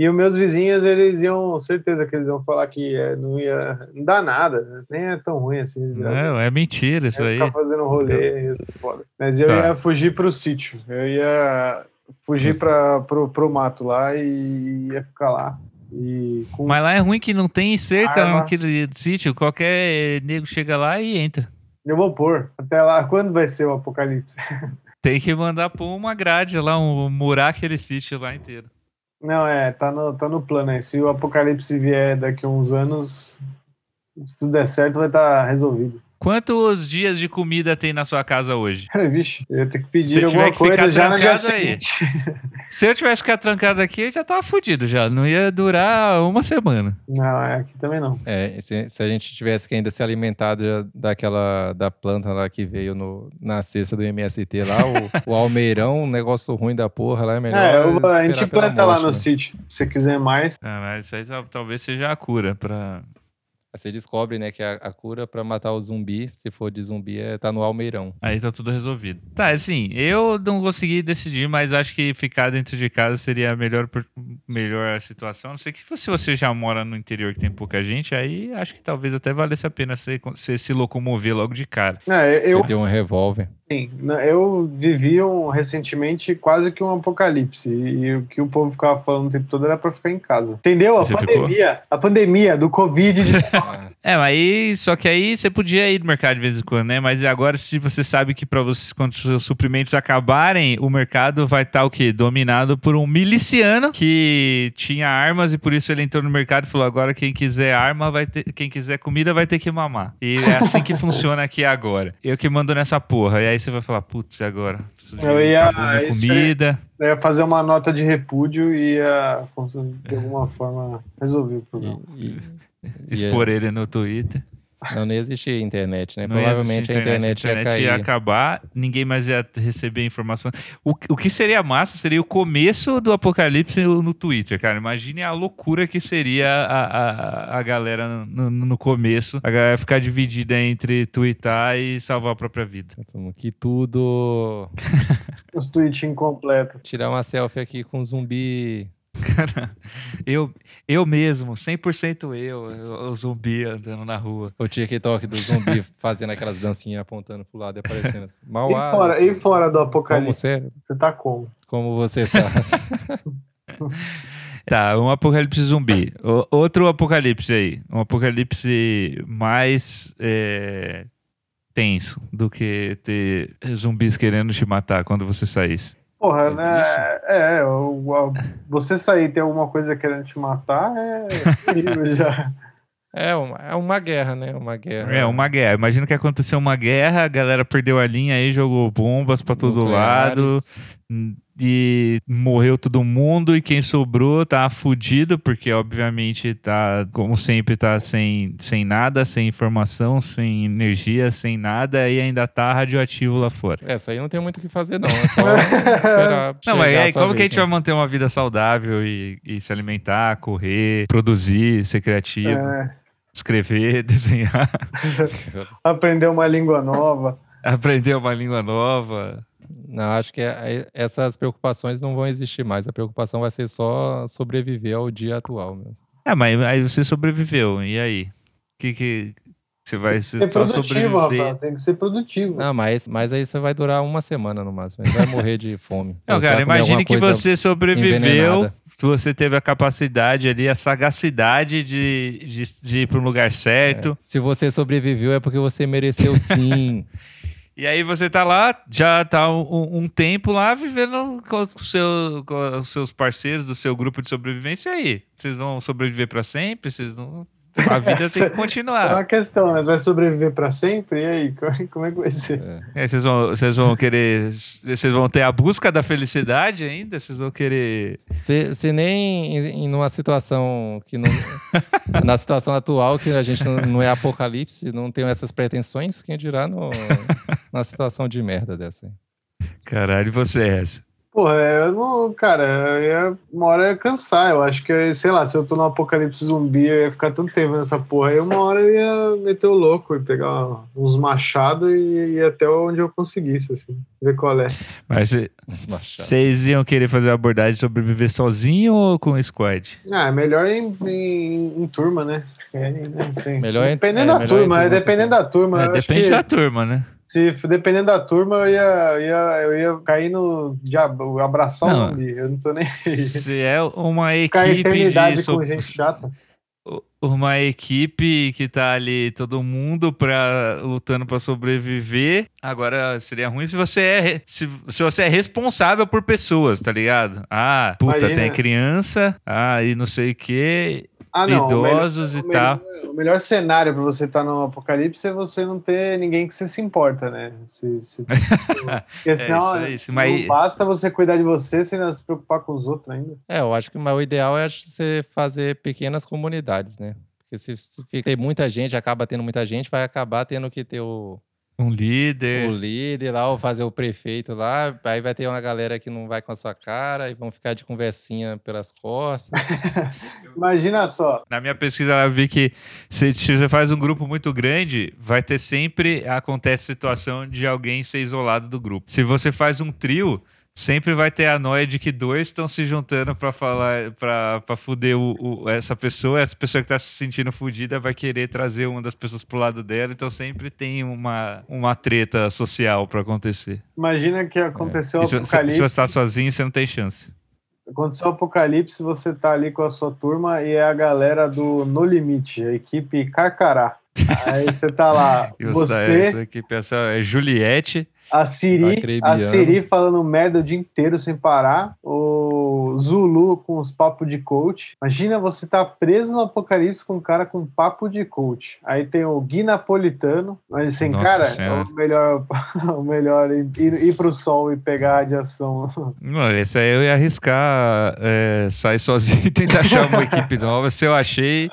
E os meus vizinhos, eles iam, certeza que eles iam falar que é, não ia, não dá nada, nem é tão ruim assim. Não, é mentira isso aí. Ficar fazendo rolê, foda. Mas eu tá. ia fugir pro sítio, eu ia fugir para pro, pro mato lá e ia ficar lá. E. Mas lá é ruim que não tem cerca Arma. naquele sítio, qualquer nego chega lá e entra. Eu vou pôr. Até lá, quando vai ser o apocalipse? Tem que mandar pôr uma grade lá, um, murar aquele sítio lá inteiro. Não, é, tá no, tá no plano aí. Se o apocalipse vier daqui a uns anos, se tudo der certo, vai estar tá resolvido. Quantos dias de comida tem na sua casa hoje? Vixe, eu tenho que pedir Se alguma que coisa já no dia aí. Se eu tivesse que ficar trancado aqui, eu já tava fudido já. Não ia durar uma semana. Não, é aqui também não. É, se, se a gente tivesse que ainda se alimentado daquela da planta lá que veio no, na cesta do MST lá, o, o almeirão, um negócio ruim da porra lá, é melhor. É, eu, a gente planta lá no né? sítio. Se quiser mais. Ah, mas isso aí talvez seja a cura pra você descobre, né, que a, a cura para matar o zumbi, se for de zumbi, é tá no almeirão. Aí tá tudo resolvido. Tá, assim, eu não consegui decidir, mas acho que ficar dentro de casa seria a melhor, melhor situação. Não sei que se você já mora no interior que tem pouca gente, aí acho que talvez até valesse a pena você, você se locomover logo de cara. É, eu... Você tem um revólver. Sim, eu vivi um, recentemente quase que um apocalipse e o que o povo ficava falando o tempo todo era para ficar em casa. Entendeu? A pandemia, ficou? a pandemia do Covid. É, mas aí, só que aí você podia ir no mercado de vez em quando, né? Mas agora, se você sabe que para você, quando os seus suprimentos acabarem, o mercado vai estar tá, o quê? Dominado por um miliciano que tinha armas e por isso ele entrou no mercado e falou: agora quem quiser arma vai ter, quem quiser comida vai ter que mamar. E é assim que funciona aqui agora. Eu que mando nessa porra. E aí você vai falar, putz, agora? Eu ia, comida. Eu ia fazer uma nota de repúdio e ia, de alguma forma, resolver o problema. E, Expor ele no Twitter. Não, nem existia internet, né? Não Provavelmente a internet, a internet, ia, cair. ia acabar, ninguém mais ia receber informação. O, o que seria massa seria o começo do apocalipse no Twitter, cara. Imagine a loucura que seria a, a, a galera no, no começo. A galera ficar dividida entre twittar e salvar a própria vida. Que tudo. Os tweets incompletos. Tirar uma selfie aqui com um zumbi Cara, eu, eu mesmo, 100% eu, o zumbi andando na rua. O TikTok do zumbi fazendo aquelas dancinhas apontando pro lado e aparecendo assim. Mal e, fora, e fora do apocalipse? Como você, você tá como? Como você tá? tá, um apocalipse zumbi. O, outro apocalipse aí. Um apocalipse mais é, tenso do que ter zumbis querendo te matar quando você saísse. Porra, né? É, você sair e ter alguma coisa querendo te matar é terrível já. É uma, é uma guerra, né? Uma guerra. É uma guerra. Imagina que aconteceu uma guerra, a galera perdeu a linha aí, jogou bombas para todo Nucleares. lado e morreu todo mundo e quem sobrou tá fudido, porque obviamente tá, como sempre, tá sem, sem nada, sem informação, sem energia, sem nada e ainda tá radioativo lá fora. Essa aí não tem muito o que fazer, não. É só esperar. Não, mas aí, como vez, que a gente né? vai manter uma vida saudável e, e, se alimentar, correr, produzir, ser criativo? É. Escrever, desenhar. Aprender uma língua nova. Aprender uma língua nova. Não, acho que é, é, essas preocupações não vão existir mais. A preocupação vai ser só sobreviver ao dia atual mesmo. É, mas aí você sobreviveu, e aí? Que que você vai ser só sobreviver? Rapaz, tem que ser produtivo. Não, mas, mas aí você vai durar uma semana no máximo. Você vai morrer de fome. Não, cara, imagine que você sobreviveu, você teve a capacidade ali, a sagacidade de, de, de ir para um lugar certo. É. Se você sobreviveu é porque você mereceu sim. E aí você tá lá, já tá um, um tempo lá vivendo com, seu, com os seus parceiros do seu grupo de sobrevivência aí. Vocês vão sobreviver para sempre? Vocês não a vida tem que continuar. É uma questão, mas vai sobreviver para sempre? E aí, como é que vai ser? É. É, vocês, vão, vocês vão querer. Vocês vão ter a busca da felicidade ainda? Vocês vão querer. Se, se nem em, em numa situação que não. na situação atual, que a gente não, não, é apocalipse, não tem essas pretensões, quem dirá no, numa situação de merda dessa aí. Caralho, você é essa? Porra, eu não, cara, eu ia, uma hora eu ia cansar. Eu acho que, sei lá, se eu tô no apocalipse zumbi, eu ia ficar tanto tempo nessa porra. Aí uma hora eu ia meter o louco e pegar uns machados e ir até onde eu conseguisse, assim, ver qual é. Mas vocês iam querer fazer a abordagem sobreviver sozinho ou com squad? Ah, é melhor em, em, em turma, né? É, né? Melhor em- dependendo é, da melhor em turma, é dependendo da turma. É, eu depende que- da turma, né? Se dependendo da turma, eu ia, ia, eu ia cair no diabo, abraçar o Não. zumbi. Eu não tô nem. Se é uma equipe de so- uma equipe que tá ali todo mundo pra, lutando pra sobreviver. Agora seria ruim se você é se, se você é responsável por pessoas, tá ligado? Ah, puta, Imagina. tem criança, ah, e não sei o que, Ah, não. o melhor- idosos o e melhor- tal. O melhor cenário pra você estar no apocalipse é você não ter ninguém que você se importa, né? Se, se- porque senão isso aí, se mas- não basta você cuidar de você sem ainda se preocupar com os outros ainda. É, eu acho que mas o ideal é você fazer pequenas comunidades, né? Porque se, se tem muita gente, acaba tendo muita gente, vai acabar tendo que ter o, Um o líder. líder lá, ou fazer o prefeito lá. Aí vai ter uma galera que não vai com a sua cara e vão ficar de conversinha pelas costas. Imagina só. Na minha pesquisa eu vi que se, se você faz um grupo muito grande, vai ter sempre acontece situação de alguém ser isolado do grupo. Se você faz um trio, sempre vai ter a noia de que dois estão se juntando pra falar, pra fuder o, o- essa pessoa, essa pessoa que tá se sentindo fudida vai querer trazer uma das pessoas pro lado dela, então sempre tem uma, uma treta social pra acontecer. Imagina que aconteceu o se, se, apocalipse. se você tá sozinho, você não tem chance. Aconteceu o apocalipse, você tá ali com a sua turma e é a galera do No Limite, a equipe Carcará. Aí você tá lá, você, você, essa aqui, pessoal, é Juliette. A Siri, a Siri falando merda o dia inteiro sem parar, o Zulu com os papos de coach. Imagina você tá preso no apocalipse com um cara com papo de coach. Aí tem o Gui Napolitano, mas assim, Nossa cara, Senhora. o melhor, o melhor ir, ir pro sol e pegar a radiação. Esse aí eu ia arriscar é, sair sozinho e tentar achar uma equipe nova. Se eu achei,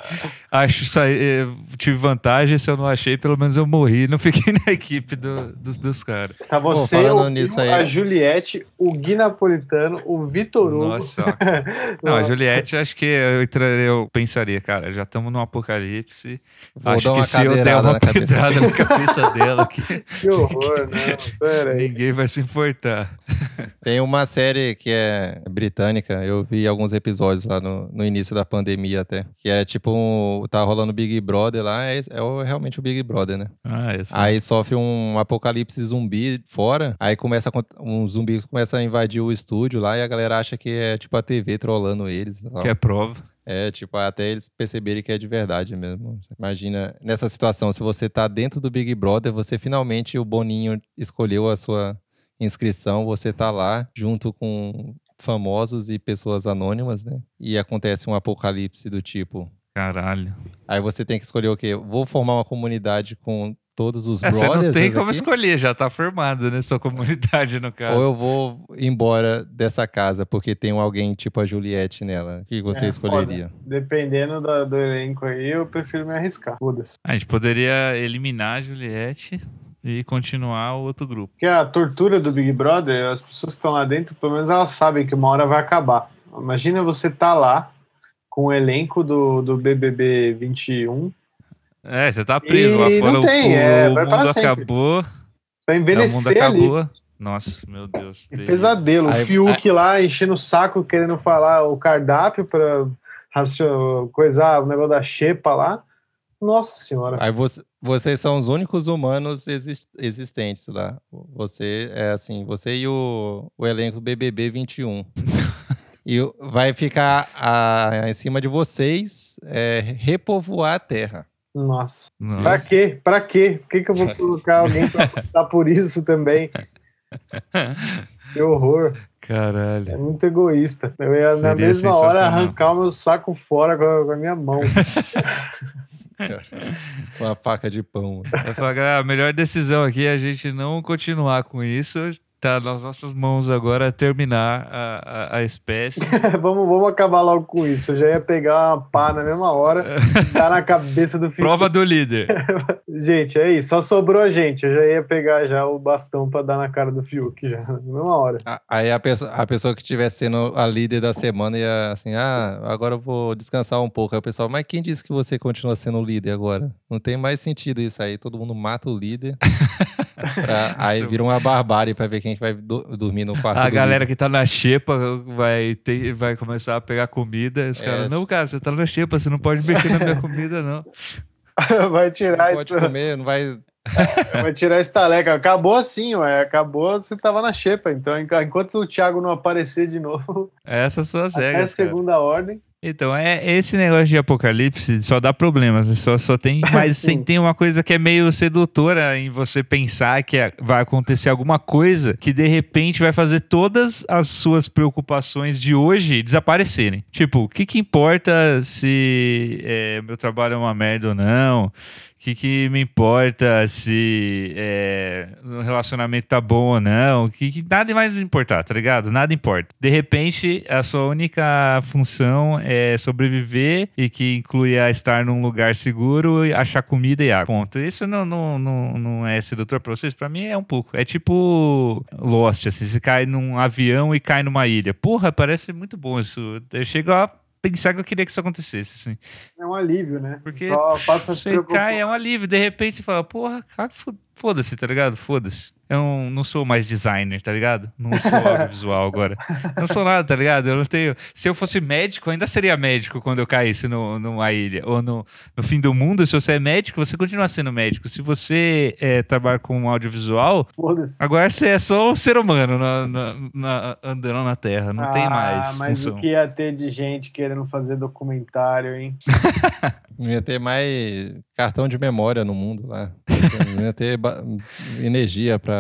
acho saí, eh, tive vantagem. Se eu não achei, pelo menos eu morri. Não fiquei na equipe do- dos, dos caras. Tá você, falando o nisso aí- a Juliette, o Gui Napolitano, o Vitor Hugo. Nossa. Não, a Juliette, acho que eu, entraria, eu pensaria, cara, já estamos num apocalipse. Vou acho dar que uma se eu der uma na cabeça. pedrada na cabeça dela, que Que horror, não. Pera aí. ninguém vai se importar. Tem uma série que é britânica, eu vi alguns episódios lá no, no início da pandemia até, que era tipo, um, tá rolando Big Brother lá, é, é o- realmente o Big Brother, né? Ah, esse. Aí sofre um apocalipse zumbi fora, aí começa um zumbi começa a invadir o estúdio lá e a galera acha que é tipo a TV trollando eles. tal. que é prova. É, tipo, até eles perceberem que é de verdade mesmo. Imagina, nessa situação, se você tá dentro do Big Brother, você finalmente, o Boninho escolheu a sua inscrição, você tá lá junto com famosos e pessoas anônimas, né? E acontece um apocalipse do tipo. Caralho. Aí você tem que escolher o quê? Vou formar uma comunidade com todos os É, você brothers não tem como aqui? escolher, já tá formado, né? Sua comunidade, no caso. Ou eu vou embora dessa casa porque tem alguém tipo a Juliette nela. O que você É, escolheria? Dependendo da- do elenco aí, eu prefiro me arriscar. Foda-se. A gente poderia eliminar a Juliette e continuar o outro grupo. Porque a tortura do Big Brother, as pessoas que estão lá dentro, pelo menos elas sabem que uma hora vai acabar. Imagina você tá lá com o elenco do, do BBB 21, É, você tá preso E lá fora, não o, tem, o é, vai para mundo acabou. vai É, o mundo envelhecer ali. acabou. Nossa, meu Deus. Pesadelo. Aí- o Fiuk lá enchendo o saco, querendo falar o cardápio para coisar o negócio da xepa lá. Nossa senhora. Aí você- vocês são os únicos humanos exis- existentes lá. Você é assim, você e o, o elenco do BBB 21. e o- vai ficar a- em cima de vocês é, repovoar a Terra. Nossa. Nossa. Pra quê? Pra quê? Por que, que eu vou colocar alguém pra passar por isso também? Que horror. É Caralho. muito egoísta. Eu ia, na mesma hora, arrancar o meu saco fora com a, com a minha mão. Com a faca de pão. Eu falo, "Ah, a melhor decisão aqui é a gente não continuar com isso. Tá nas nossas mãos agora terminar a, a, a espécie. vamos, vamos acabar logo com isso. Eu já ia pegar uma pá na mesma hora, dar na cabeça do filho. Prova do líder. gente, é isso. Só sobrou a gente. Eu já ia pegar já o bastão pra dar na cara do Fiuk já, na mesma hora. Aí a pessoa, a pessoa que estiver sendo a líder da semana ia assim, ah, agora eu vou descansar um pouco. Aí o pessoal, mas quem disse que você continua sendo o líder agora? Não tem mais sentido isso aí. Todo mundo mata o líder. Pra, aí vira uma barbárie pra ver quem vai do, dormir no quarto. A galera líder. que tá na xepa vai, ter, vai começar a pegar comida. Os é, caras, não, cara, você tá na xepa, você não pode mexer na minha comida, não. vai tirar não pode comer, não vai. Vai tirar esse taleca. Acabou assim, ué. Acabou, você tava na xepa. Então, enquanto o Thiago não aparecer de novo. Essas são as regras. Até segunda cara. ordem. Então, é esse negócio de apocalipse só dá problemas, só, só tem, mas tem uma coisa que é meio sedutora em você pensar que é, vai acontecer alguma coisa que de repente vai fazer todas as suas preocupações de hoje desaparecerem. Tipo, o que que importa se é, meu trabalho é uma merda ou não? Que, que me importa se é, o relacionamento tá bom ou não? Que, que nada mais importar, tá ligado? Nada importa. De repente, a sua única função é sobreviver e que inclui a estar num lugar seguro e achar comida e água. Ponto. Isso não, não, não, não é sedutor pra vocês? Pra mim é um pouco. É tipo Lost, assim. Você cai num avião e cai numa ilha. Porra, parece muito bom isso. Eu chego a pensar que eu queria que isso acontecesse, assim. É um alívio, né? Porque Só você cai, é um alívio. De repente você fala, porra, foda-se, tá ligado? Foda-se. Eu não, sou mais designer, tá ligado? Não sou audiovisual agora. Não sou nada, tá ligado? Eu não tenho. Se eu fosse médico, ainda seria médico quando eu caísse no, numa ilha. Ou no, no fim do mundo, se você é médico, você continua sendo médico. Se você é, trabalha com audiovisual, agora você é só um ser humano na, na, na, andando na Terra. Não ah, tem mais. Mas função. o que ia ter de gente querendo fazer documentário, hein? Não ia ter mais cartão de memória no mundo lá. Não ia ter energia para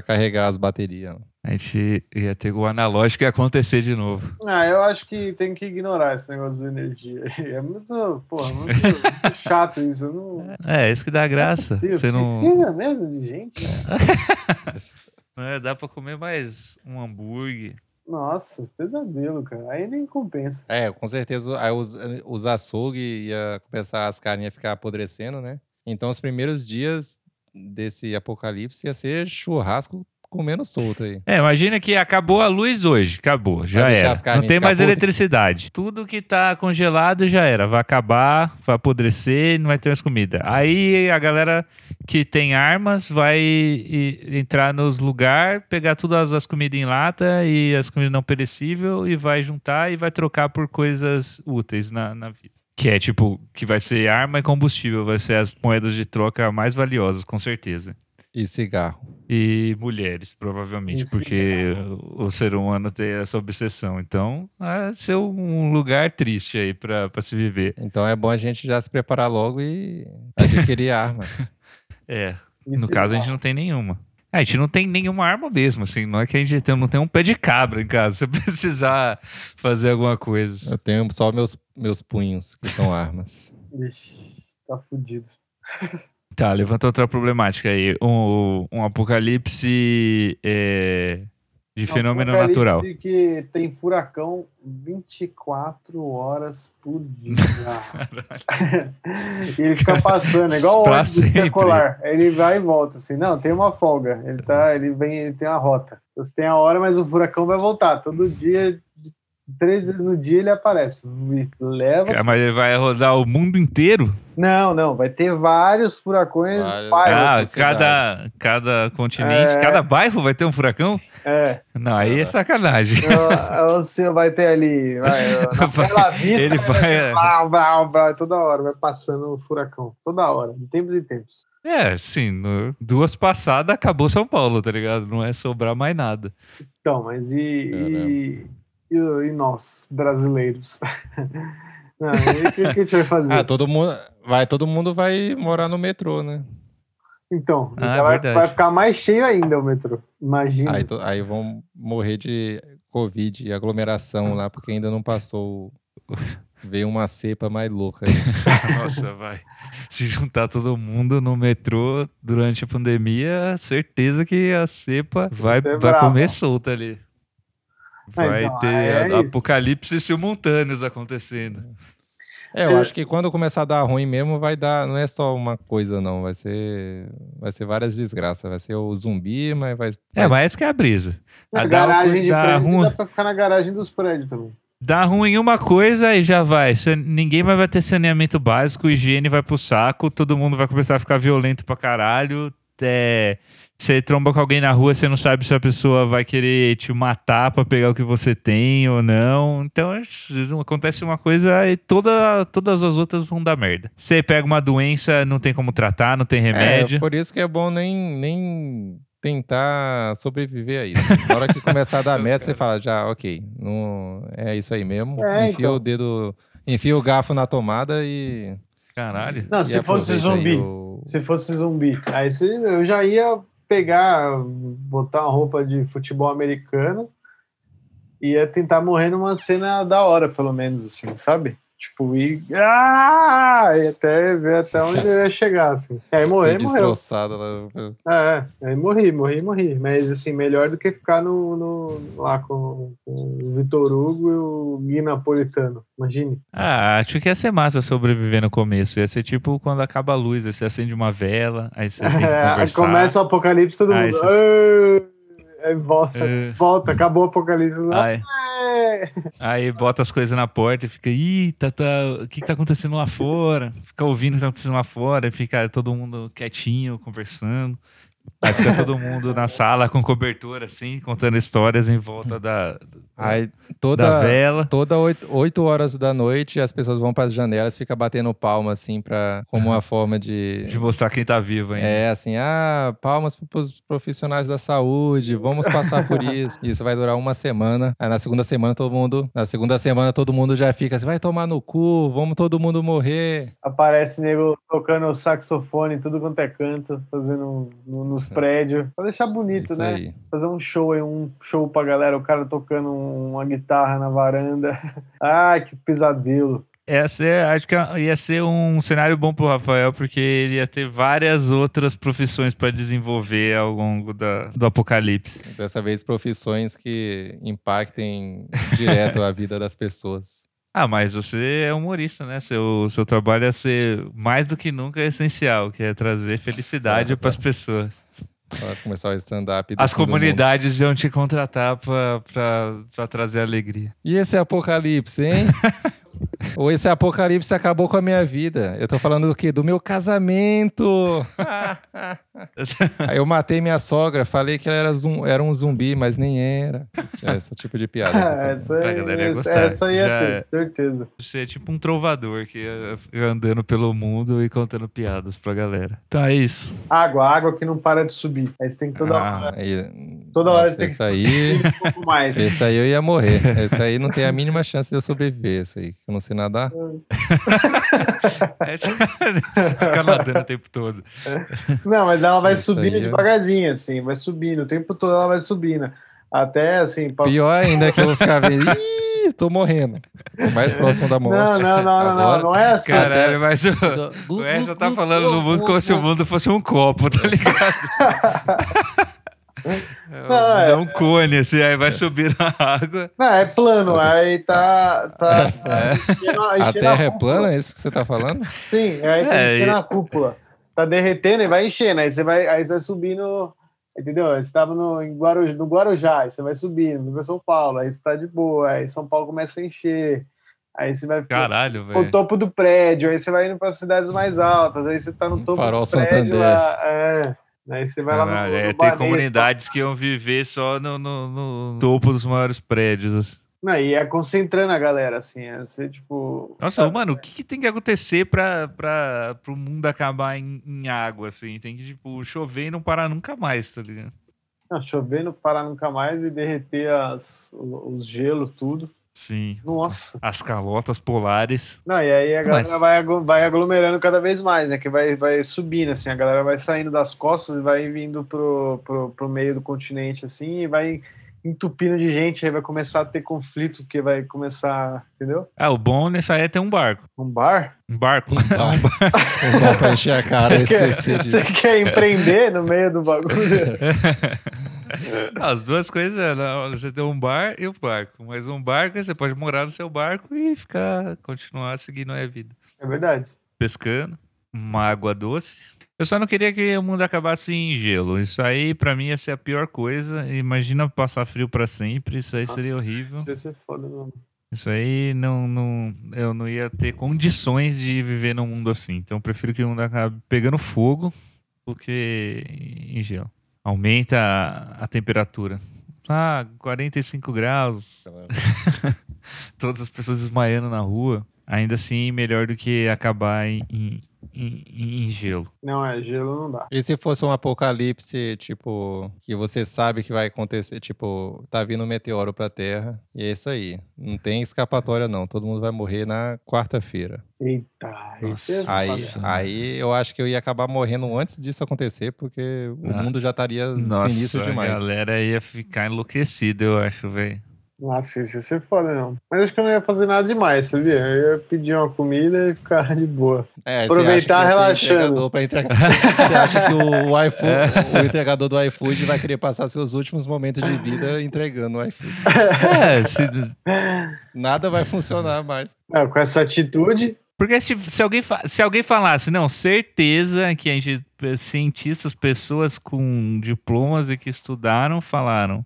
carregar as baterias. A gente ia ter o analógico e acontecer de novo. Ah, eu acho que tem que ignorar esse negócio de energia. É muito, porra, muito, muito chato isso. Não... É, isso que dá graça. Não Você não precisa mesmo de gente. É, dá pra comer mais um hambúrguer. Nossa, pesadelo, cara. Aí nem compensa. É, com certeza aí os, os açougues ia começar as carinhas a ficar apodrecendo, né? Então os primeiros dias desse apocalipse ia ser churrasco comendo solto aí. É, imagina que acabou a luz hoje, acabou, já era. Não tem mais eletricidade. Tudo que tá congelado já era, vai acabar, vai apodrecer, não vai ter mais comida. Aí a galera que tem armas vai entrar nos lugares, pegar todas as comidas em lata e as comidas não perecíveis e vai juntar e vai trocar por coisas úteis na, na vida. Que é tipo, que vai ser arma e combustível, vai ser as moedas de troca mais valiosas, com certeza. E cigarro. E mulheres, provavelmente, e porque o, o ser humano tem essa obsessão. Então, vai ser um lugar triste aí para se viver. Então é bom a gente já se preparar logo e adquirir armas. É. No caso, a gente não tem nenhuma. A gente não tem nenhuma arma mesmo, assim. Não é que a gente tem, não tem um pé de cabra em casa, se precisar fazer alguma coisa. Eu tenho só meus, meus punhos, que são armas. Ixi, tá fudido. Tá, levanta outra problemática aí. Um, um apocalipse é, de fenômeno natural. que tem furacão 24 horas por dia. e ele fica passando, é igual o ônibus circular. Ele vai e volta, assim. Não, tem uma folga. Ele, tá, ele vem, ele tem a rota. Você tem a hora, mas o furacão vai voltar. Todo dia, três vezes no dia ele aparece. Me leva. Mas ele vai rodar o mundo inteiro? Não, não. Vai ter vários furacões. Vários. Ah, cada, cada continente, é... cada bairro vai ter um furacão? É. Não, aí é sacanagem. O senhor vai ter ali. Vai, vista, ele vai. Blá, blá, blá, toda hora vai passando o furacão. Toda hora, de tempos em tempos. É, sim. duas passadas acabou São Paulo, tá ligado? Não é sobrar mais nada. Então, mas e, e, e, nós, brasileiros? Não, o que, que a gente vai fazer? Ah, todo mundo vai, todo mundo vai morar no metrô, né? Então, ah, é vai, vai, ficar mais cheio ainda o metrô. Imagina. Aí, aí vão morrer de Covid e aglomeração lá, porque ainda não passou Veio uma cepa mais louca. Nossa, vai. Se juntar todo mundo no metrô durante a pandemia, certeza que a cepa vai, vai brava. comer solta ali. Vai então, ter é isso. apocalipse simultâneos acontecendo. É, eu acho que quando começar a dar ruim mesmo, vai dar. Não é só uma coisa, não. Vai ser. Vai ser várias desgraças. Vai ser o zumbi, mas vai. É, mas essa que é a brisa. Na Ah, dá- garagem de dá prédio ruim. dá pra ficar na garagem dos prédios também. Dá ruim uma coisa e já vai. Ninguém mais vai ter saneamento básico, higiene vai pro saco, todo mundo vai começar a ficar violento pra caralho. É, você tromba com alguém na rua, você não sabe se a pessoa vai querer te matar pra pegar o que você tem ou não. Então acontece uma coisa e toda, todas as outras vão dar merda. Você pega uma doença, não tem como tratar, não tem remédio. É, por isso que é bom nem, nem tentar sobreviver a isso. Na hora que começar a dar merda, você fala, já, ok, não, é isso aí mesmo. É, enfia então. o dedo, enfia o garfo na tomada e. Caralho. Não, se fosse zumbi. o- Se fosse zumbi. Aí se- eu já ia pegar, botar uma roupa de futebol americano e ia tentar morrer numa cena da hora, pelo menos, assim, sabe? Tipo, e. Ah! E até ver até onde eu ia chegar, assim. Aí morrer, ser morreu. lá. É, aí morri, morri, morri. Mas assim, melhor do que ficar no, no- lá com, com o Vitor Hugo e o Gui Napolitano. Imagine. Ah, acho que ia ser massa sobreviver no começo. Ia ser tipo quando acaba a luz, aí você acende uma vela, aí você tem que É, aí conversar. começa o apocalipse, todo Aí mundo. você- "Ê!" Aí volta, É. volta, acabou o apocalipse. Aí, Aí bota as coisas na porta e fica, ih, tá, tá, o que, que tá acontecendo lá fora? Fica ouvindo o que tá acontecendo lá fora, e fica todo mundo quietinho, conversando. Aí fica todo mundo na sala com cobertura, assim, contando histórias em volta da, Aí da toda, vela. toda 8, horas da noite as pessoas vão para as janelas, fica batendo palma assim para como uma forma de De mostrar quem tá vivo ainda. é assim, ah, palmas para os profissionais da saúde, vamos passar por isso. Isso vai durar uma semana. Aí na segunda semana todo mundo, na segunda semana todo mundo já fica assim, vai tomar no cu, vamos todo mundo morrer. Aparece nego tocando saxofone, tudo quanto é canto, fazendo no- nos prédios. Pra deixar bonito, Isso né? aí. Fazer um show aí, um show pra galera, o cara tocando uma guitarra na varanda. Ai, que pesadelo. Essa é, acho que ia ser um cenário bom pro Rafael, porque ele ia ter várias outras profissões para desenvolver ao longo da, do apocalipse. Dessa vez profissões que impactem direto a vida das pessoas. Ah, mas você é humorista, né? Seu, seu trabalho é ser mais do que nunca essencial, que é trazer felicidade É, para as pessoas. Para começar o stand-up. As do mundo. comunidades iam te contratar para trazer alegria. E esse apocalipse, hein? Ou esse apocalipse acabou com a minha vida? Eu tô falando do quê? Do meu casamento! Aí eu matei minha sogra, falei que ela era, zum- era um zumbi, mas nem era. Esse tipo de piada. fazia. essa, A aí, galera ia gostar. essa ia Já- ter, certeza. Você é tipo um trovador que ia andando pelo mundo e contando piadas pra galera. Então é isso. Água, água que não para de subir. Aí você tem que toda Ah, hora. Aí, Toda hora nossa, tem que esse aí, um pouco mais. esse aí eu ia morrer. Esse aí não tem a mínima chance de eu sobreviver. Esse aí, que eu não sei nadar. É, você fica nadando o tempo todo. Não, mas ela vai Isso subindo é. devagarzinho, assim, vai subindo. O tempo todo ela vai subindo. Até assim. pra- Pior ainda é que eu vou ficar vendo. Ih, tô morrendo. Mais próximo da morte. Não, não, não, não, não, Agora- não é assim. Caralho, mas o, o Edson tá falando do mundo como se o mundo fosse um copo, tá ligado? Não, é- Dá um cone, assim, aí vai subir na água. Não, é plano, aí tá. tá, tá enchendo a- Terra é plana, é isso que você tá falando? Sim, aí tá É, enchendo e- a cúpula. Tá derretendo e vai enchendo. Aí você vai, aí você vai subindo. Entendeu? Aí Você tava no, em Guarujá, no Guarujá, aí você vai subindo, vai São Paulo, aí você tá de boa, aí São Paulo começa a encher. Aí você vai Caralho, pro velho. topo do prédio, aí você vai indo para cidades mais altas, aí você tá no topo Farol do prédio Santander. lá. É. Aí você vai lá no, no é, tem comunidades que iam viver só no, no- no topo dos maiores prédios. assim. Não, e é concentrando a galera, assim, é ser tipo. Nossa, mano, o que, que tem que acontecer pra, pra, pro mundo acabar em, em água, assim? Tem que, tipo, chover e não parar nunca mais, tá ligado? Não, chover, não parar nunca mais e derreter as, o- os gelos, tudo. Sim. Nossa. As calotas polares. Não, e aí a galera Mas- vai, aglo- vai aglomerando cada vez mais, né? Que vai, vai subindo, assim, a galera vai saindo das costas e vai vindo pro, pro, pro meio do continente, assim, e vai entupindo de gente, aí vai começar a ter conflito, porque vai começar, entendeu? Ah, o bom nessa aí é ter um barco. Um bar? Um barco. Um bar. Um bar pra encher a cara, eu esqueci disso. você quer empreender no meio do bagulho? As duas coisas é, não, você tem um bar e um barco. Mas um barco, você pode morar no seu barco e ficar, continuar seguindo a vida. É verdade. Pescando, uma água doce. Eu só não queria que o mundo acabasse em gelo. Isso aí, pra mim, ia ser a pior coisa. Imagina passar frio pra sempre. Isso aí seria horrível. Isso ia ser foda mesmo. Isso aí não, não, eu não ia ter condições de viver num mundo assim. Então eu prefiro que o mundo acabe pegando fogo do que em gelo. Aumenta a, a temperatura. Ah, 45 graus. Todas as pessoas desmaiando na rua. Ainda assim, melhor do que acabar em, em, em- em gelo. Não, é gelo não dá. E se fosse um apocalipse, tipo, que você sabe que vai acontecer, tipo, tá vindo um meteoro pra Terra, e é isso aí. Não tem escapatória, não. Todo mundo vai morrer na quarta-feira. Eita, Nossa. é Aí, aí eu acho que eu ia acabar morrendo antes disso acontecer, porque o Ah. mundo já estaria Nossa, sinistro a demais. galera ia ficar enlouquecida, eu acho, velho. Nossa, isso ia ser foda, não. Mas acho que eu não ia fazer nada demais, sabia? Eu ia pedir uma comida e ficar de boa. É, Aproveitar você acha que ia ter relaxando. pra entregar- Você acha que o, o iFood, É. o entregador do iFood vai querer passar seus últimos momentos de vida entregando o iFood? É, se, Nada vai funcionar mais. Não, com essa atitude, Porque se, se alguém, fa- se alguém falasse, não, certeza que a gente, cientistas, pessoas com diplomas e que estudaram, falaram.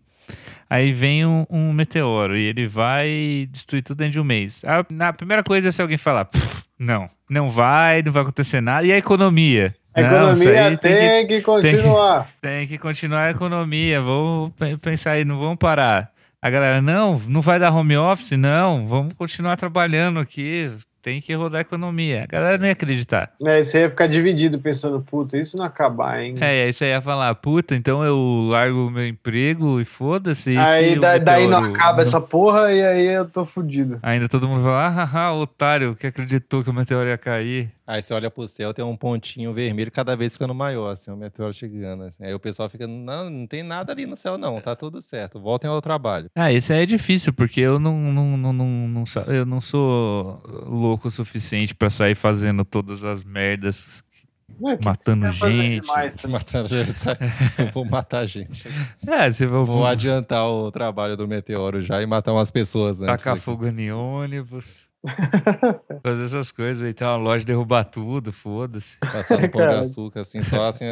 Aí vem um, um meteoro e ele vai destruir tudo dentro de um mês. A, na primeira coisa é se alguém falar, "Pff, não, não vai, não vai acontecer nada. E a economia? a Não, economia aí tem, que, que, continuar. tem que continuar a economia. Vamos pe- pensar aí, não vamos parar. A galera, não, não vai dar home office? Não, vamos continuar trabalhando aqui. Tem que rodar a economia. A galera não ia acreditar. É, você ia ficar dividido pensando, puta, isso não acabar, hein? É, aí você ia falar, puta, então eu largo o meu emprego e foda-se. aí o da- daí não acaba essa porra e aí eu tô fudido. Ainda todo mundo fala, ah, haha, otário, que acreditou que o meteoro ia cair. Aí você olha pro céu, tem um pontinho vermelho cada vez ficando maior, assim, o meteoro chegando. Assim. Aí o pessoal fica, não, não tem nada ali no céu, não, tá tudo certo, voltem ao trabalho. Ah, esse aí é difícil, porque eu não, não, não, não, não eu não sou louco o suficiente pra sair fazendo todas as merdas, é que matando gente. demais. Matando gente? Eu vou matar gente. É, você vai Vou adiantar o trabalho do meteoro já e matar umas pessoas antes. tacar fogo em ônibus. Fazer essas coisas aí, ter uma loja, derrubar tudo, foda-se. Passar no pão de açúcar, assim, só assim,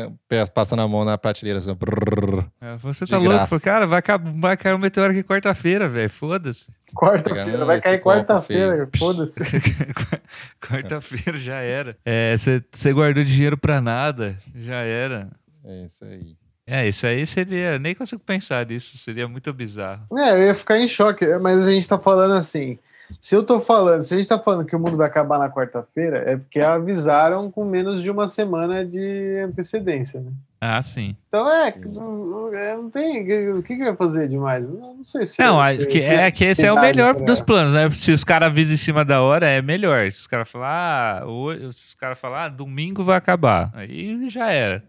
passando a mão na prateleira. Assim, brrr. É, Você tá louco? graça. Falei, Cara, vai, vai cair um meteoro aqui quarta-feira, velho. Foda-se. Quarta-feira, vai cair quarta-feira, foda-se. Quarta-feira já era. É, você você guardou dinheiro pra nada, já era. É isso aí. É, isso aí seria. Nem consigo pensar nisso, seria muito bizarro. É, eu ia ficar em choque, mas a gente tá falando assim. Se eu tô falando, se a gente tá falando que o mundo vai acabar na quarta-feira, é porque avisaram com menos de uma semana de antecedência, né? Ah, sim. Então é, não, é, não tem. O que, que vai fazer demais? Não, não sei se. Não, é, que, é que esse é o melhor pra- dos planos, né? Se os caras avisam em cima da hora, é melhor. Se os caras falar, ah, hoje, se os caras falar, ah, domingo vai acabar. Aí já era.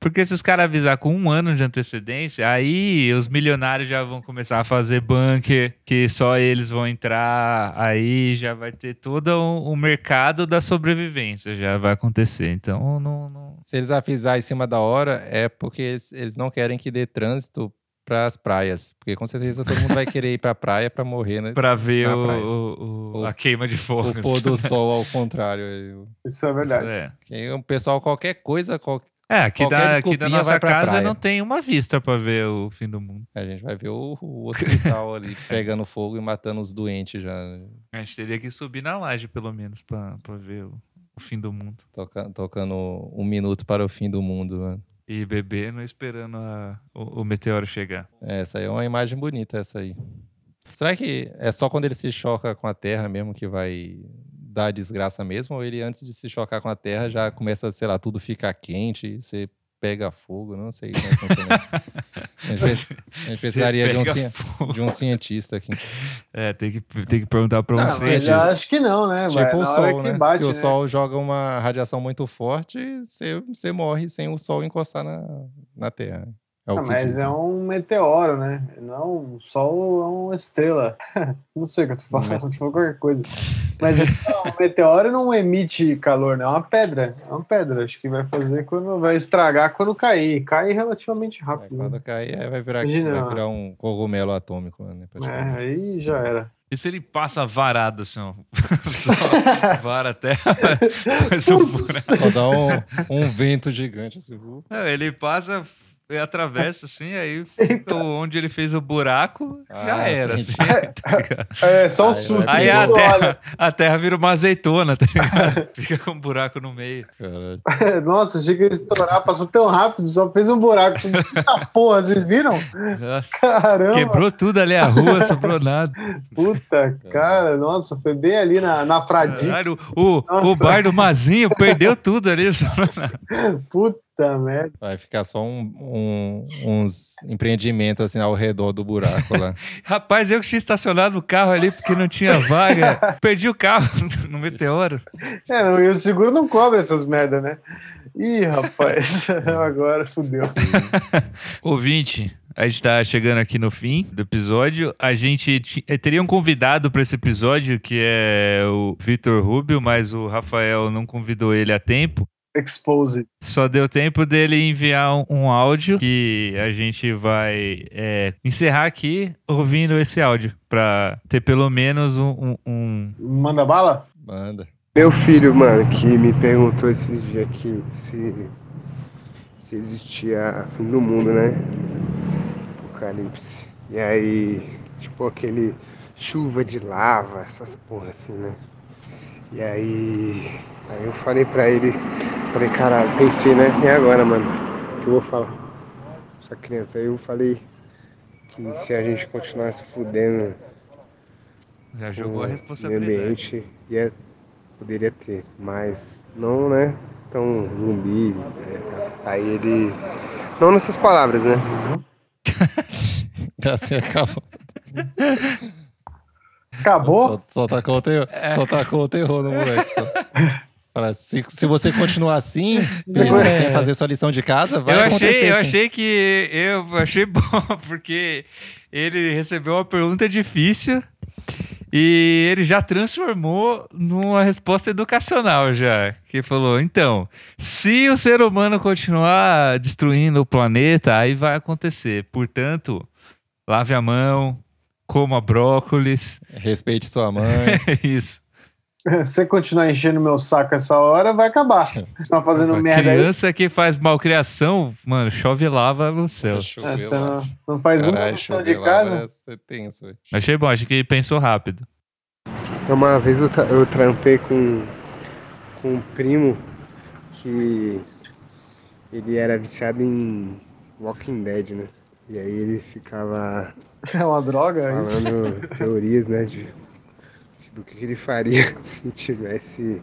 Porque se os caras avisar com um ano de antecedência, aí os milionários já vão começar a fazer bunker, que só eles vão entrar, aí já vai ter todo o, o mercado da sobrevivência, já vai acontecer. Então, não- não, Se eles avisar em cima da hora, é porque eles, eles não querem que dê trânsito para as praias. Porque com certeza todo mundo vai querer ir para a praia para morrer, né? Pra ver o, o- o- O- a queima de fogo. O pôr do sol ao contrário. Isso é Isso verdade. é. Que o pessoal, qualquer coisa, qual- É, aqui da, aqui da nossa pra casa praia. não tem uma vista pra ver o fim do mundo. a gente vai ver o, o hospital ali pegando fogo e matando os doentes já. né? A gente teria que subir na laje, pelo menos, pra, pra ver o, o fim do mundo. Toca- tocando um minuto para o fim do mundo. né? E bebendo esperando a- o, o meteoro chegar. Essa aí é uma imagem bonita, essa aí. Será que é só quando ele se choca com a Terra mesmo que vai dar desgraça mesmo? Ou ele, antes de se chocar com a Terra, já começa, sei lá, tudo ficar quente, você pega fogo? Não sei como é que funciona. A gente, precisaria de um, de um cientista aqui. É, tem que, tem que perguntar pra um Não, cientista. já acho que não, né? Vai, Tipo o na hora Sol, que né? bate, Se o né? Sol joga uma radiação muito forte, você, você morre sem o Sol encostar na, na Terra. É o Ah, mas dizem. é um meteoro, né? Não, o Sol é uma estrela. Não sei o que eu tô falando, falando qualquer coisa. Mas não, o meteoro não emite calor, né? É uma pedra. É uma pedra. Acho que vai fazer quando vai estragar quando cair. Cai relativamente Aí rápido. né? quando cair, aí vai virar, Imagina. vai virar um cogumelo atômico, né? É, aí já era. E se ele passa varado assim, ó? Só vara até. Só dá um, um vento gigante assim. uh. Não, ele passa e atravessa assim, aí onde ele fez o buraco, já Ah, era. entendi. Assim, tá ligado? É só um Aí susto. Aí a hora. terra, a terra vira uma azeitona, tá ligado? Fica com um buraco no meio. Caralho. Nossa, achei que ele estourar, passou tão rápido, só fez um buraco. Porra, vocês viram? Nossa, Caramba, quebrou tudo ali a rua, sobrou nada. puta, cara, nossa, foi bem ali na, na Fradique. Caralho, o, o bar do Mazinho perdeu tudo ali. sobrou nada. Puta merda. Vai ficar só um- um- uns empreendimentos assim ao redor do buraco lá. Rapaz, eu que tinha estacionado o carro ali porque não tinha vaga. Perdi o carro no meteoro. É, não, e o seguro não cobre essas merda, né? Ih, rapaz, agora fudeu. Ouvinte, a gente tá chegando aqui no fim do episódio. A gente eh, teria um convidado para esse episódio, que é o Vitor Rubio, mas o Rafael não convidou ele a tempo. Exposed. Só deu tempo dele enviar um, um áudio que a gente vai é, encerrar aqui ouvindo esse áudio, para ter pelo menos um- um- um Manda bala? Manda. Meu filho, mano, que me perguntou esses dias aqui se, se existia fim do mundo, né? Apocalipse. E aí, tipo aquele chuva de lava, essas porra assim, né? E aí, aí eu falei pra ele, falei, caralho, pensei, né? E agora, mano? O que eu vou falar? pra Essa criança aí eu falei que se a gente continuasse fudendo Já jogou a o responsabilidade. ambiente ia, poderia ter, mas não, né? Tão zumbi. é, aí ele. Não nessas palavras, né? Assim acabou. Acabou? Só, só tacou o terror, É. só tacou o terror no moleque. só. Fala, se, se você continuar assim, Pedro, sem fazer sua lição de casa, vai eu acontecer achei, eu achei que eu achei bom porque ele recebeu uma pergunta difícil e ele já transformou numa resposta educacional já, que falou: "Então, se o ser humano continuar destruindo o planeta, aí vai acontecer. Portanto, lave a mão, coma brócolis". Respeite sua mãe. É isso. Se você continuar enchendo meu saco essa hora, vai acabar. Tá fazendo A merda aí. criança que faz malcriação, mano, chove lava no céu. É, Choveu você lá. não, não faz uma lição chover de casa. ser tenso. Achei bom, acho que ele pensou rápido. Uma vez eu, eu trampei com, com um primo que ele era viciado em Walking Dead, né? E aí ele ficava É uma droga isso. falando teorias, né, de, do que ele faria se tivesse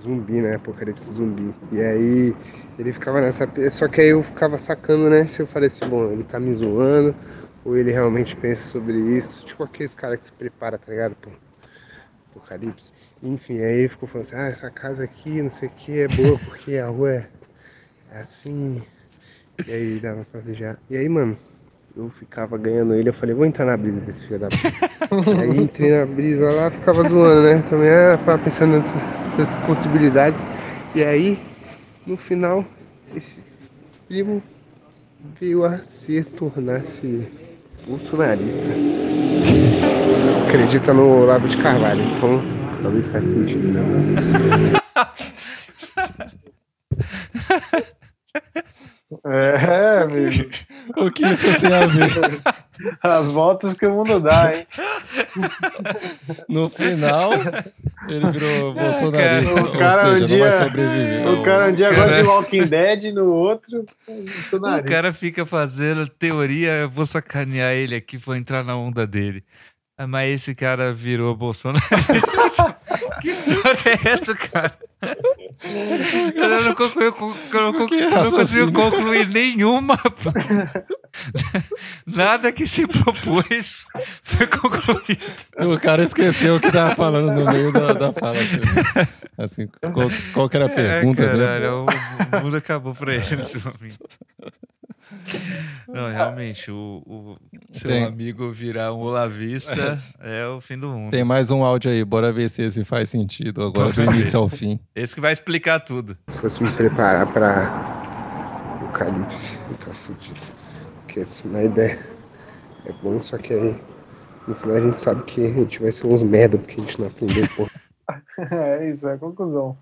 zumbi, né, apocalipse zumbi. E aí ele ficava nessa, só que aí eu ficava sacando, né, se eu falei assim, bom, ele tá me zoando ou ele realmente pensa sobre isso, tipo aqueles caras que se prepara, tá ligado, apocalipse. Enfim, aí ele ficou falando assim, ah, essa casa aqui, não sei o que, é boa porque a rua é é assim. E aí dava pra já. E aí, mano, eu ficava ganhando ele, eu falei, vou entrar na brisa desse filho da puta. aí entrei na brisa lá, ficava zoando, né? Também ah, ficava pensando nessas, possibilidades. E aí, no final, esse primo veio a se tornar-se bolsonarista. Acredita no Olavo de Carvalho, então talvez faça sentido. É, amigo. O que isso tem a ver? As voltas que o mundo dá, hein? No final, ele virou bolsonarista. O cara ou seja, um dia- não vai sobreviver. O cara um dia cara- gosta de Walking Dead, no outro, O bolsonarista. cara fica fazendo teoria, eu vou sacanear ele aqui, vou entrar na onda dele. Ah, Mas esse cara virou bolsonarista. que história é essa, cara? Eu não, concluí- eu não conclu- eu não consigo concluir nenhuma. Nada que se propôs foi concluído. O cara esqueceu o que tava falando no meio da, da fala. Assim, qual, qual que era a pergunta é, caralho, o, o mundo acabou pra ele nesse momento. Não, realmente, o, o seu Tem. amigo virar um olavista é o fim do mundo. Tem mais um áudio aí, bora ver se esse faz sentido agora do início ao fim. Esse que vai explicar tudo. Se fosse me preparar pra Apocalipse, tá fudido. Porque isso na ideia é bom, só que aí no final a gente sabe que a gente vai ser uns merda porque a gente não aprendeu porra. É isso, é a conclusão.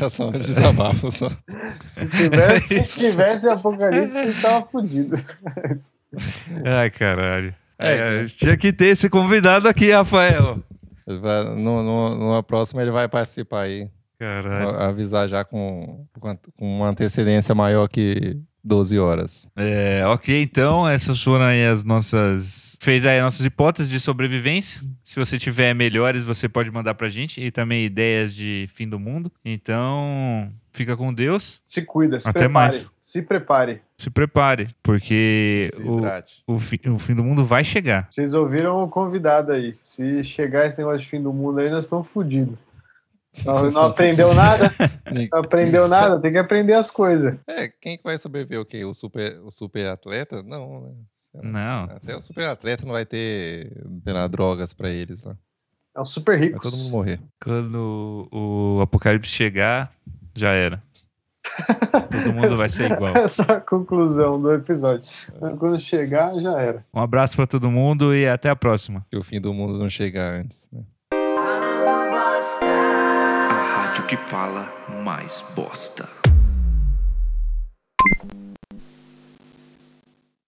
É só um desabafo só. Se tivesse, É se tivesse apocalipse, gente tava fudido. Ai, caralho. É, tinha que ter esse convidado aqui, Rafael. Vai- no, no- numa próxima ele vai participar aí. Caralho. Avisar já com, com uma antecedência maior que 12 horas. É, ok, então, essas foram aí as nossas. Fez aí as nossas hipóteses de sobrevivência. Se você tiver melhores, você pode mandar pra gente. E também ideias de fim do mundo. Então, fica com Deus. Se cuida, se Até prepare. mais. Se prepare. Se prepare, porque Se o, o, fi- o fim do mundo vai chegar. Vocês ouviram o convidado aí. Se chegar esse negócio de fim do mundo aí, nós estamos fodidos. Não, não aprendeu nada? Não aprendeu nada? Tem que aprender as coisas. É, quem que vai sobreviver o quê? O super, o super atleta? Não, né? Não. Até o super atleta não vai ter, sei lá, drogas pra eles lá. É um super Vai rico. todo mundo morrer. Quando o apocalipse chegar, já era. Todo mundo vai ser igual. Essa é a conclusão do episódio. Quando chegar, já era. Um abraço pra todo mundo e até a próxima. Se o fim do mundo não chegar antes, né? Rádio que fala mais bosta.